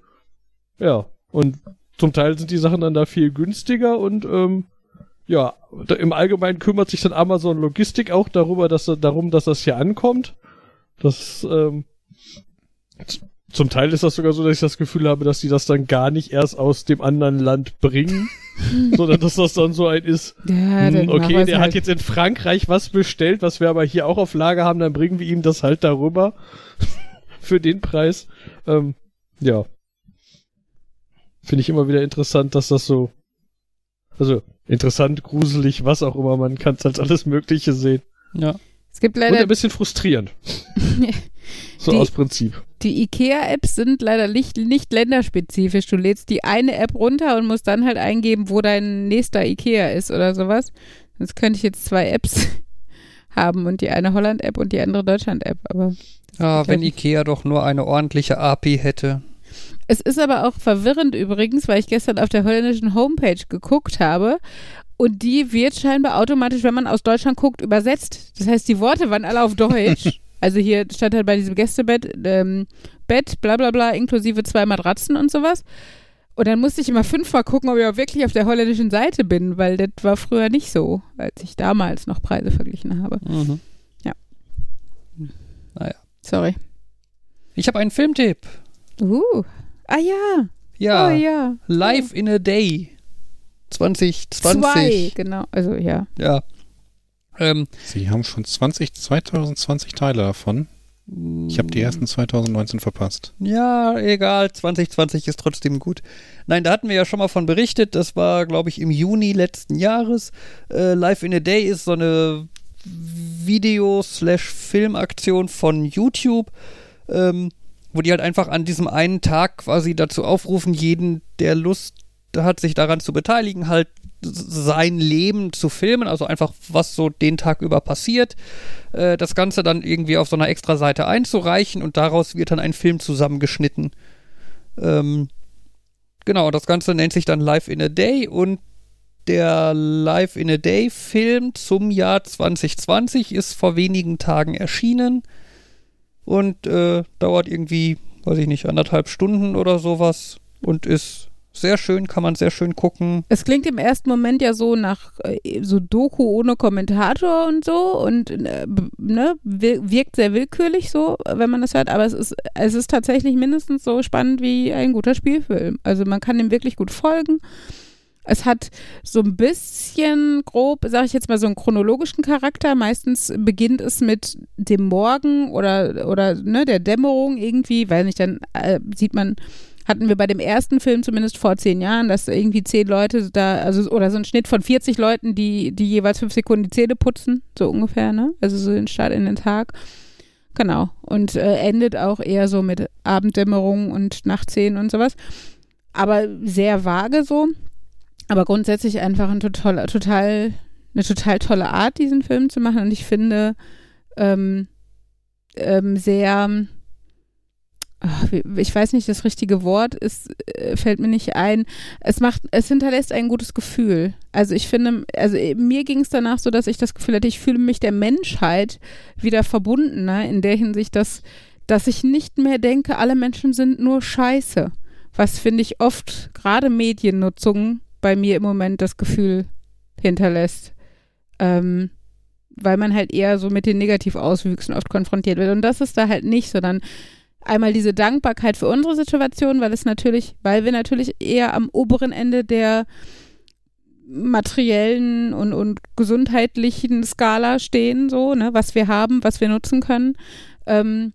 Ja. Und zum Teil sind die Sachen dann da viel günstiger und ähm, ja, im Allgemeinen kümmert sich dann Amazon Logistik auch darüber, dass darum, dass das hier ankommt. Das ähm, zum Teil ist das sogar so, dass ich das Gefühl habe, dass die das dann gar nicht erst aus dem anderen Land bringen, *laughs* sondern dass das dann so ein ist, Ja, hm, okay, der halt. hat jetzt in Frankreich was bestellt, was wir aber hier auch auf Lager haben, dann bringen wir ihm das halt darüber *laughs* für den Preis. Ähm, ja. Finde ich immer wieder interessant, dass das so, also interessant, gruselig, was auch immer, man kann es als alles Mögliche sehen. Ja. Es gibt Und leider ein bisschen frustrierend. *laughs* so Die- aus Prinzip. Die IKEA-Apps sind leider nicht, nicht länderspezifisch. Du lädst die eine App runter und musst dann halt eingeben, wo dein nächster IKEA ist oder sowas. Sonst könnte ich jetzt zwei Apps *laughs* haben und die eine Holland-App und die andere Deutschland-App. Aber Ja, wenn Okay. Ikea doch nur eine ordentliche API hätte. Es ist aber auch verwirrend übrigens, weil ich gestern auf der holländischen Homepage geguckt habe und die wird scheinbar automatisch, wenn man aus Deutschland guckt, übersetzt. Das heißt, die Worte waren alle auf Deutsch. *laughs* Also hier stand halt bei diesem Gästebett ähm, Bett, bla bla bla, inklusive zwei Matratzen und sowas. Und dann musste ich immer fünfmal gucken, ob ich auch wirklich auf der holländischen Seite bin, weil das war früher nicht so, als ich damals noch Preise verglichen habe. Mhm. Ja. Naja. Sorry. Ich habe einen Filmtipp. Uh. Ah ja. Ja, Oh ja. Live in a Day. 2020. Zwei, genau. Also ja. Ja. Ähm, Sie haben schon 20, 2020 Teile davon. Ich habe die ersten 2019 verpasst. Ja, egal, 2020 ist trotzdem gut. Nein, da hatten wir ja schon mal von berichtet, das war, glaube ich, im Juni letzten Jahres. Äh, Live in a Day ist so eine Video-Slash-Filmaktion von YouTube, ähm, wo die halt einfach an diesem einen Tag quasi dazu aufrufen, jeden, der Lust hat, sich daran zu beteiligen, halt sein Leben zu filmen, also einfach was so den Tag über passiert, äh, das Ganze dann irgendwie auf so einer extra Seite einzureichen und daraus wird dann ein Film zusammengeschnitten. Ähm, genau, das Ganze nennt sich dann Live in a Day und der Live in a Day Film zum Jahr 2020 ist vor wenigen Tagen erschienen und äh, dauert irgendwie, weiß ich nicht, anderthalb Stunden oder sowas und ist sehr schön, kann man sehr schön gucken. Es klingt im ersten Moment ja so nach äh, so Doku ohne Kommentator und so und äh, ne, wir- wirkt sehr willkürlich so, wenn man das hört, aber es ist, es ist tatsächlich mindestens so spannend wie ein guter Spielfilm. Also man kann dem wirklich gut folgen Es hat so ein bisschen grob, sage ich jetzt mal, so einen chronologischen Charakter. Meistens beginnt es mit dem Morgen oder, oder ne, der Dämmerung irgendwie, weil nicht, dann äh, sieht man, hatten wir bei dem ersten Film zumindest vor zehn Jahren, dass irgendwie zehn Leute da, also oder so ein Schnitt von 40 Leuten, die, die jeweils fünf Sekunden die Zähne putzen, so ungefähr, ne? Also so den Start in den Tag. Genau. Und äh, endet auch eher so mit Abenddämmerung und Nachtzehn und sowas. Aber sehr vage so. Aber grundsätzlich einfach ein total, total, eine total tolle Art, diesen Film zu machen. Und ich finde ähm, ähm, sehr, ach, ich weiß nicht, das richtige Wort ist, äh, fällt mir nicht ein. Es macht, es hinterlässt ein gutes Gefühl. Also ich finde, also mir ging es danach so, dass ich das Gefühl hatte, ich fühle mich der Menschheit wieder verbundener in der Hinsicht, dass, dass ich nicht mehr denke, alle Menschen sind nur Scheiße. Was finde ich oft, gerade Mediennutzung, bei mir im Moment das Gefühl hinterlässt. Ähm, weil man halt eher so mit den Negativauswüchsen oft konfrontiert wird. Und das ist da halt nicht, sondern einmal diese Dankbarkeit für unsere Situation, weil es natürlich, weil wir natürlich eher am oberen Ende der materiellen und, und gesundheitlichen Skala stehen, so, ne, was wir haben, was wir nutzen können. Ähm,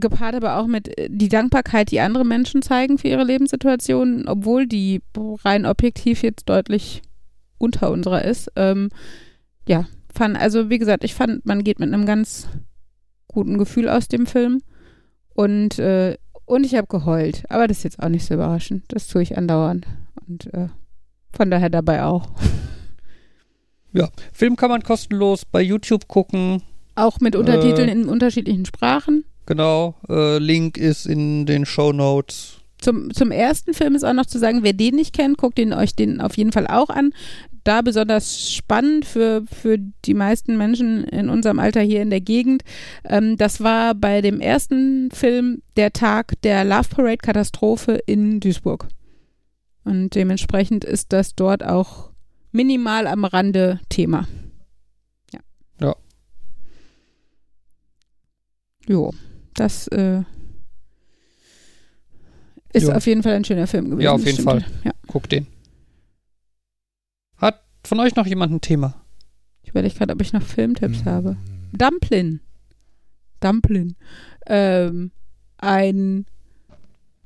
gepaart aber auch mit äh, die Dankbarkeit, die andere Menschen zeigen für ihre Lebenssituation, obwohl die rein objektiv jetzt deutlich unter unserer ist. Ähm, ja, fand, also wie gesagt, ich fand, man geht mit einem ganz guten Gefühl aus dem Film. Und, äh, und ich habe geheult. Aber das ist jetzt auch nicht so überraschend. Das tue ich andauernd. Und äh, von daher dabei auch. *laughs* Ja, Film kann man kostenlos bei YouTube gucken. Auch mit Untertiteln äh, in unterschiedlichen Sprachen. Genau, äh, Link ist in den Show Notes. Zum, zum ersten Film ist auch noch zu sagen, wer den nicht kennt, guckt ihn euch den auf jeden Fall auch an. Da besonders spannend für, für die meisten Menschen in unserem Alter hier in der Gegend. Ähm, das war bei dem ersten Film der Tag der Love Parade Katastrophe in Duisburg. Und dementsprechend ist das dort auch minimal am Rande Thema. Ja. Ja. Jo das äh, ist Ja. auf jeden Fall ein schöner Film gewesen. Ja, auf jeden. Fall. Ja. Guckt den. Hat von euch noch jemand ein Thema? Ich überlege gerade, ob ich noch Filmtipps Mhm. habe. Dumplin. Dumplin. Ähm, ein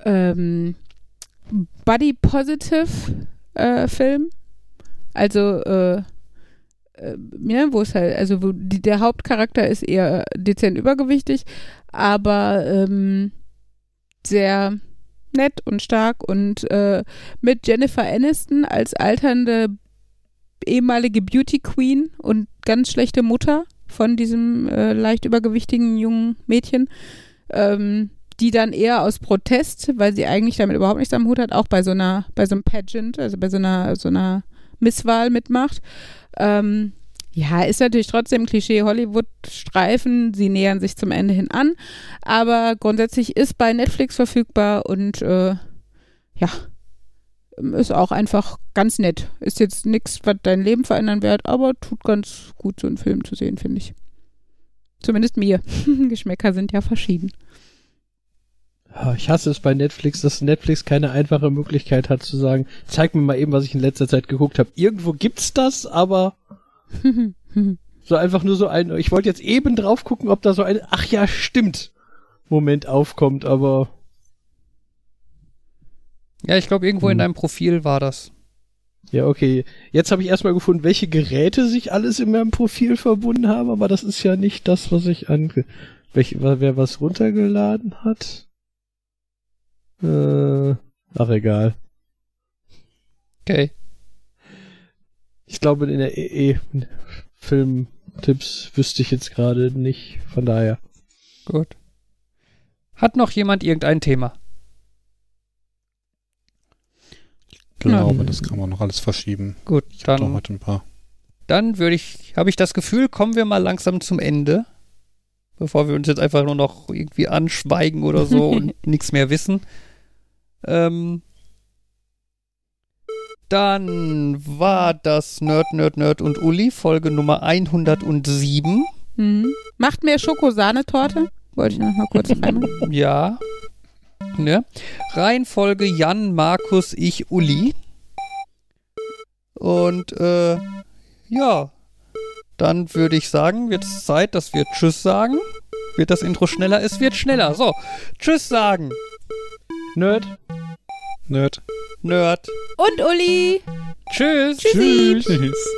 ähm, Body Positive äh, Film. Also, äh, äh, ja, wo es halt, also wo die, der Hauptcharakter ist eher dezent übergewichtig, aber ähm, sehr nett und stark und äh, mit Jennifer Aniston als alternde ehemalige Beauty Queen und ganz schlechte Mutter von diesem äh, leicht übergewichtigen jungen Mädchen, ähm, die dann eher aus Protest, weil sie eigentlich damit überhaupt nichts am Hut hat, auch bei so einer, bei so einem Pageant, also bei so einer, so einer Misswahl mitmacht. Ähm, ja, ist natürlich trotzdem Klischee Hollywood-Streifen. Sie nähern sich zum Ende hin an. Aber grundsätzlich ist bei Netflix verfügbar und äh, ja, ist auch einfach ganz nett. Ist jetzt nichts, was dein Leben verändern wird, aber tut ganz gut, so einen Film zu sehen, finde ich. Zumindest mir. *laughs* Geschmäcker sind ja verschieden. Ich hasse es bei Netflix, dass Netflix keine einfache Möglichkeit hat zu sagen, zeig mir mal eben, was ich in letzter Zeit geguckt habe. Irgendwo gibt's das, aber *laughs* so einfach nur so ein, ich wollte jetzt eben drauf gucken, ob da so ein, ach ja, stimmt, Moment aufkommt, aber Ja, ich glaube, irgendwo in Hm. deinem Profil war das. ja, okay. Jetzt habe ich erstmal gefunden, welche Geräte sich alles in meinem Profil verbunden haben, aber das ist ja nicht das, was ich an, welch, wer was runtergeladen hat. Äh, ach egal. Okay. Ich glaube, in der EE Filmtipps wüsste ich jetzt gerade nicht, von daher. Gut. Hat noch jemand irgendein Thema? Ich glaube, Ja. das kann man noch alles verschieben. Gut, Ich dann, heute ein paar. dann würde ich, habe ich das Gefühl, kommen wir mal langsam zum Ende. Bevor wir uns jetzt einfach nur noch irgendwie anschweigen oder so *laughs* und nichts mehr wissen. Ähm, dann war das Nerd, Nerd, Nerd und Uli, Folge Nummer 107. Mhm. Macht mehr Schokosahnetorte? Wollte ich noch mal kurz *laughs* reinmachen. Ja. Ne? Reihenfolge Jan, Markus, ich, Uli. Und äh, ja, dann würde ich sagen, wird es Zeit, dass wir Tschüss sagen. Wird das Intro schneller? Es wird schneller. So, Tschüss sagen. Nerd. Nerd. Nerd. Und Uli. Tschüss. Tschüss. Tschüss.